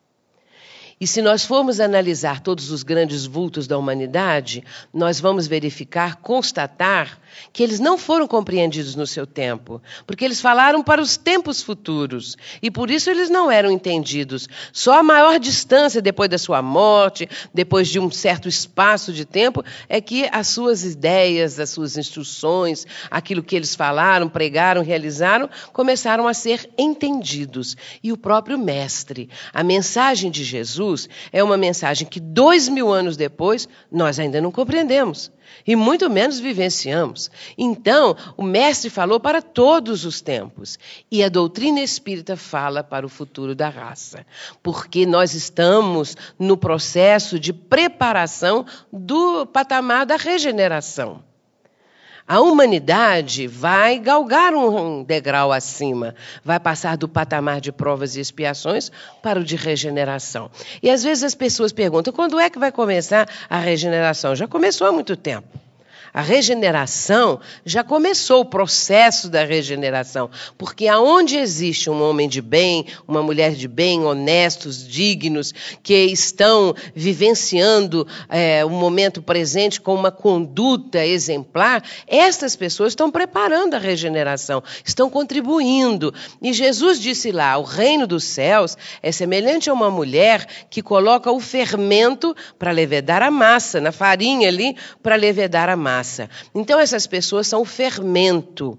E se nós formos analisar todos os grandes vultos da humanidade, nós vamos verificar, constatar que eles não foram compreendidos no seu tempo, porque eles falaram para os tempos futuros e por isso eles não eram entendidos. Só a maior distância depois da sua morte, depois de um certo espaço de tempo, é que as suas ideias, as suas instruções, aquilo que eles falaram, pregaram, realizaram, começaram a ser entendidos. E o próprio Mestre, a mensagem de Jesus, é uma mensagem que dois mil anos depois nós ainda não compreendemos e muito menos vivenciamos. Então, o Mestre falou para todos os tempos e a doutrina espírita fala para o futuro da raça, porque nós estamos no processo de preparação do patamar da regeneração. A humanidade vai galgar um degrau acima, vai passar do patamar de provas e expiações para o de regeneração. E às vezes as pessoas perguntam: quando é que vai começar a regeneração? Já começou há muito tempo. A regeneração já começou o processo da regeneração, porque aonde existe um homem de bem, uma mulher de bem, honestos, dignos, que estão vivenciando é, o momento presente com uma conduta exemplar, essas pessoas estão preparando a regeneração, estão contribuindo. E Jesus disse lá: o reino dos céus é semelhante a uma mulher que coloca o fermento para levedar a massa, na farinha ali, para levedar a massa. Massa. Então, essas pessoas são o fermento.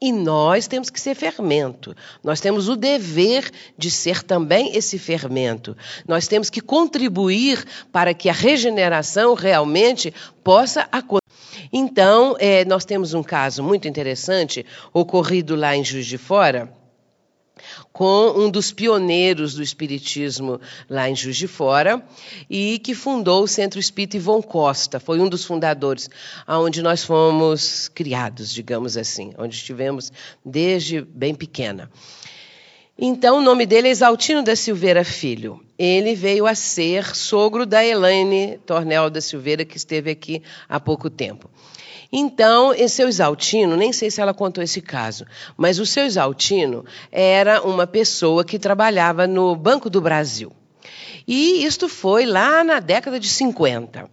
E nós temos que ser fermento. Nós temos o dever de ser também esse fermento. Nós temos que contribuir para que a regeneração realmente possa acontecer. Então, é, nós temos um caso muito interessante ocorrido lá em Juiz de Fora com um dos pioneiros do espiritismo lá em Juiz de Fora e que fundou o Centro Espírita Ivon Costa, foi um dos fundadores, aonde nós fomos criados, digamos assim, onde estivemos desde bem pequena. Então, o nome dele é Exaltino da Silveira Filho. Ele veio a ser sogro da Elaine Tornel da Silveira, que esteve aqui há pouco tempo. Então, esse seu Exaltino, nem sei se ela contou esse caso, mas o seu Exaltino era uma pessoa que trabalhava no Banco do Brasil. E isto foi lá na década de 50.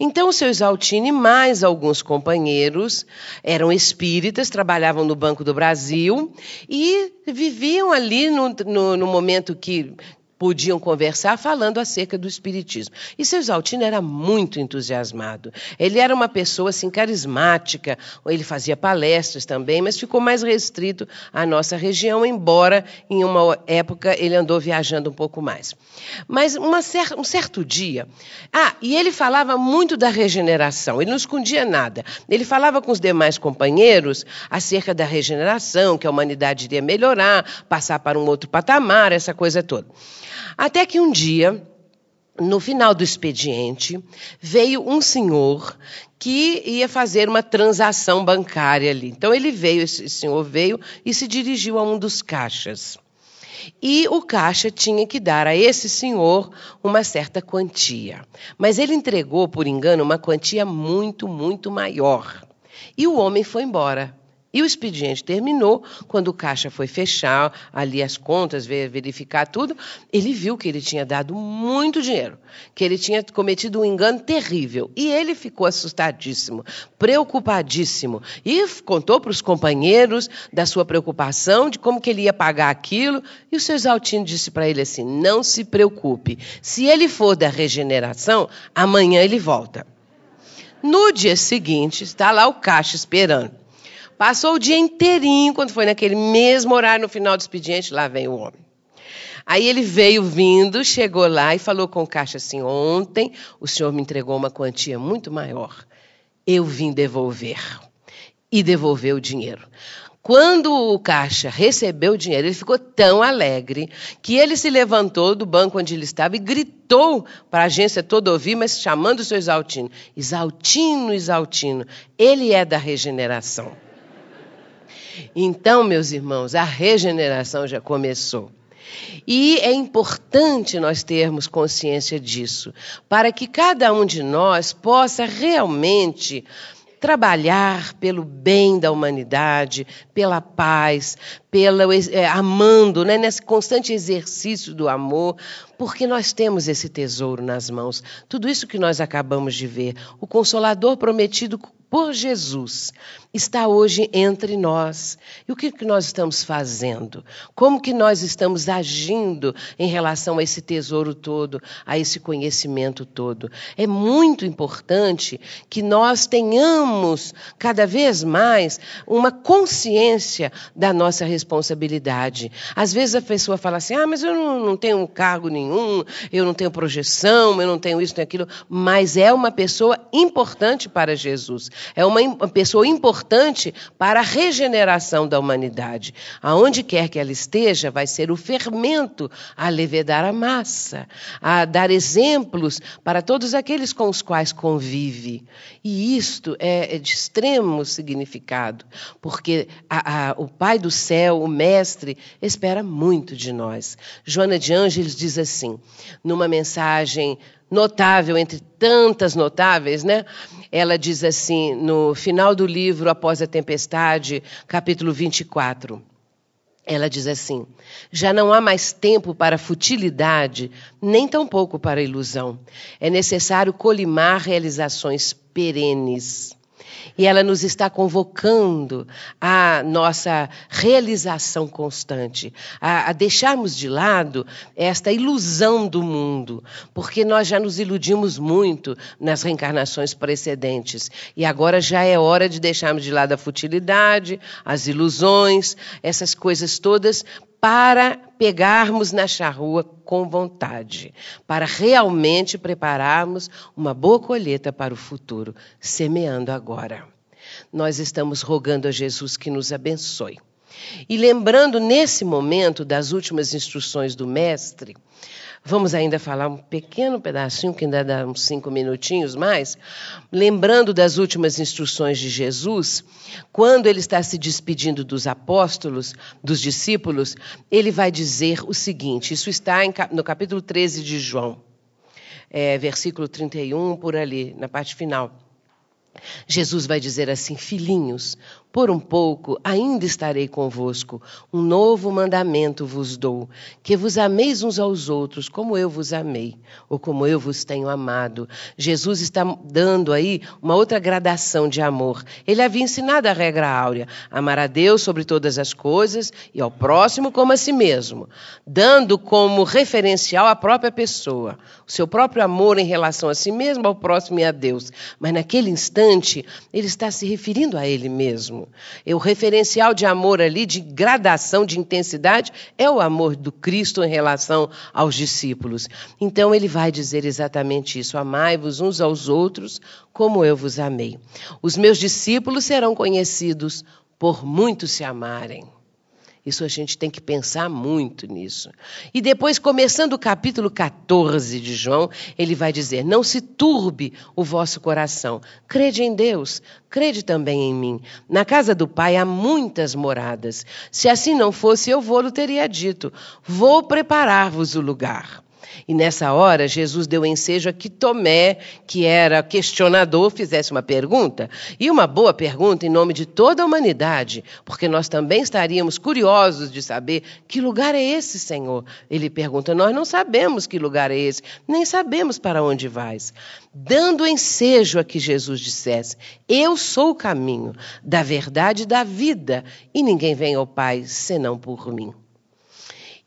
Então, o seu Exaltino e mais alguns companheiros eram espíritas, trabalhavam no Banco do Brasil e viviam ali no, no, no momento que podiam conversar falando acerca do espiritismo. E seu Exaltino era muito entusiasmado. Ele era uma pessoa assim carismática, ele fazia palestras também, mas ficou mais restrito à nossa região, embora em uma época ele andou viajando um pouco mais. Mas cer um certo dia, ah, e ele falava muito da regeneração. Ele não escondia nada. Ele falava com os demais companheiros acerca da regeneração, que a humanidade iria melhorar, passar para um outro patamar, essa coisa toda. Até que um dia, no final do expediente, veio um senhor que ia fazer uma transação bancária ali. Então ele veio, esse senhor veio e se dirigiu a um dos caixas. E o caixa tinha que dar a esse senhor uma certa quantia. Mas ele entregou, por engano, uma quantia muito, muito maior. E o homem foi embora. E o expediente terminou, quando o caixa foi fechar ali as contas, verificar tudo, ele viu que ele tinha dado muito dinheiro, que ele tinha cometido um engano terrível. E ele ficou assustadíssimo, preocupadíssimo. E contou para os companheiros da sua preocupação, de como que ele ia pagar aquilo. E o seu Exaltino disse para ele assim: não se preocupe, se ele for da regeneração, amanhã ele volta. No dia seguinte, está lá o caixa esperando. Passou o dia inteirinho, quando foi naquele mesmo horário, no final do expediente, lá vem o homem. Aí ele veio vindo, chegou lá e falou com o caixa assim: Ontem o senhor me entregou uma quantia muito maior. Eu vim devolver. E devolveu o dinheiro. Quando o caixa recebeu o dinheiro, ele ficou tão alegre que ele se levantou do banco onde ele estava e gritou para a agência toda ouvir, mas chamando o seu Exaltino: Exaltino, Exaltino, ele é da regeneração. Então, meus irmãos, a regeneração já começou. E é importante nós termos consciência disso, para que cada um de nós possa realmente trabalhar pelo bem da humanidade, pela paz, pela, é, amando, né, nesse constante exercício do amor, porque nós temos esse tesouro nas mãos. Tudo isso que nós acabamos de ver, o Consolador prometido por Jesus está hoje entre nós. E o que, que nós estamos fazendo? Como que nós estamos agindo em relação a esse tesouro todo, a esse conhecimento todo? É muito importante que nós tenhamos cada vez mais uma consciência da nossa responsabilidade. Às vezes a pessoa fala assim: ah, mas eu não, não tenho cargo nenhum, eu não tenho projeção, eu não tenho isso nem aquilo, mas é uma pessoa importante para Jesus é uma, uma pessoa importante para a regeneração da humanidade. Aonde quer que ela esteja, vai ser o fermento a levedar a massa, a dar exemplos para todos aqueles com os quais convive. E isto é, é de extremo significado, porque a, a, o Pai do céu, o Mestre, espera muito de nós. Joana de Ângeles diz assim, numa mensagem notável entre tantas notáveis, né? Ela diz assim, no final do livro Após a Tempestade, capítulo 24. Ela diz assim: Já não há mais tempo para futilidade, nem tampouco para ilusão. É necessário colimar realizações perenes. E ela nos está convocando à nossa realização constante, a, a, deixarmos de lado esta ilusão do mundo, porque nós já nos iludimos muito nas reencarnações precedentes. E agora já é hora de deixarmos de lado a futilidade, as ilusões, essas coisas todas, para pegarmos na charrua com vontade, para realmente prepararmos uma boa colheita para o futuro, semeando agora. Nós estamos rogando a Jesus que nos abençoe. E lembrando nesse momento das últimas instruções do Mestre, Vamos ainda falar um pequeno pedacinho, que ainda dá uns cinco minutinhos mais, lembrando das últimas instruções de Jesus, quando ele está se despedindo dos apóstolos, dos discípulos, ele vai dizer o seguinte: isso está no capítulo 13 de João, é, versículo 31, por ali, na parte final. Jesus vai dizer assim: Filhinhos, por um pouco ainda estarei convosco. Um novo mandamento vos dou: que vos ameis uns aos outros, como eu vos amei, ou como eu vos tenho amado. Jesus está dando aí uma outra gradação de amor. Ele havia ensinado a regra áurea: amar a Deus sobre todas as coisas e ao próximo como a si mesmo, dando como referencial a própria pessoa, o seu próprio amor em relação a si mesmo, ao próximo e a Deus. Mas naquele instante, ele está se referindo a ele mesmo. E o referencial de amor ali, de gradação, de intensidade, é o amor do Cristo em relação aos discípulos. Então ele vai dizer exatamente isso: amai-vos uns aos outros como eu vos amei. Os meus discípulos serão conhecidos por muitos se amarem. Isso a gente tem que pensar muito nisso. E depois, começando o capítulo 14 de João, ele vai dizer: Não se turbe o vosso coração. Crede em Deus, crede também em mim. Na casa do Pai há muitas moradas. Se assim não fosse, eu vou-lo teria dito: Vou preparar-vos o lugar. E nessa hora, Jesus deu ensejo a que Tomé, que era questionador, fizesse uma pergunta. E uma boa pergunta em nome de toda a humanidade, porque nós também estaríamos curiosos de saber que lugar é esse, Senhor. Ele pergunta: Nós não sabemos que lugar é esse, nem sabemos para onde vais. Dando ensejo a que Jesus dissesse: Eu sou o caminho da verdade e da vida, e ninguém vem ao Pai senão por mim.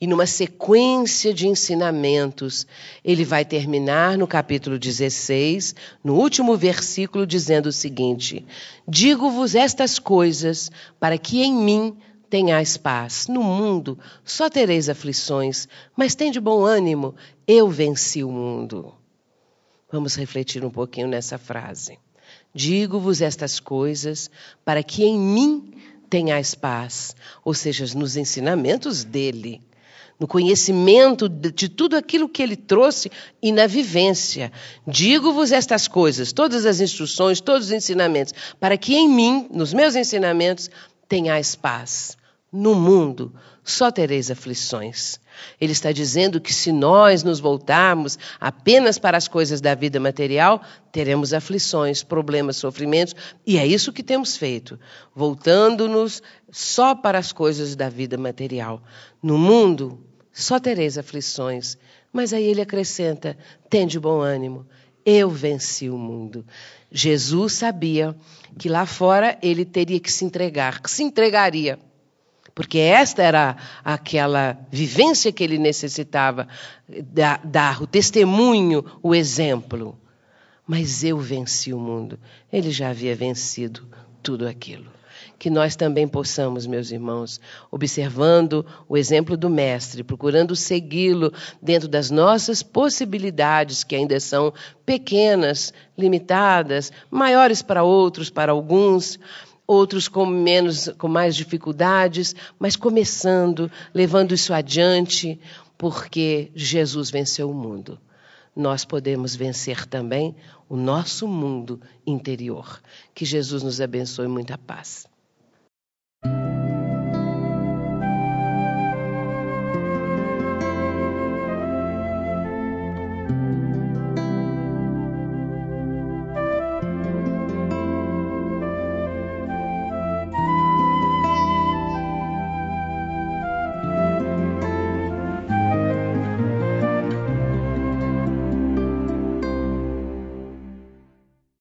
E numa sequência de ensinamentos, ele vai terminar no capítulo 16, no último versículo, dizendo o seguinte: Digo-vos estas coisas para que em mim tenhais paz. No mundo só tereis aflições, mas tende bom ânimo, eu venci o mundo. Vamos refletir um pouquinho nessa frase. Digo-vos estas coisas para que em mim tenhais paz, ou seja, nos ensinamentos dele no conhecimento de tudo aquilo que ele trouxe e na vivência. Digo-vos estas coisas, todas as instruções, todos os ensinamentos, para que em mim, nos meus ensinamentos, tenhais paz. No mundo só tereis aflições. Ele está dizendo que se nós nos voltarmos apenas para as coisas da vida material, teremos aflições, problemas, sofrimentos, e é isso que temos feito, voltando-nos só para as coisas da vida material. No mundo só tereis aflições. Mas aí ele acrescenta: tende bom ânimo, eu venci o mundo. Jesus sabia que lá fora ele teria que se entregar, que se entregaria. Porque esta era aquela vivência que ele necessitava dar, o testemunho, o exemplo. Mas eu venci o mundo. Ele já havia vencido tudo aquilo que nós também possamos, meus irmãos, observando o exemplo do Mestre, procurando segui-lo dentro das nossas possibilidades, que ainda são pequenas, limitadas, maiores para outros, para alguns, outros com menos, com mais dificuldades, mas começando, levando isso adiante, porque Jesus venceu o mundo. Nós podemos vencer também o nosso mundo interior. Que Jesus nos abençoe muita paz.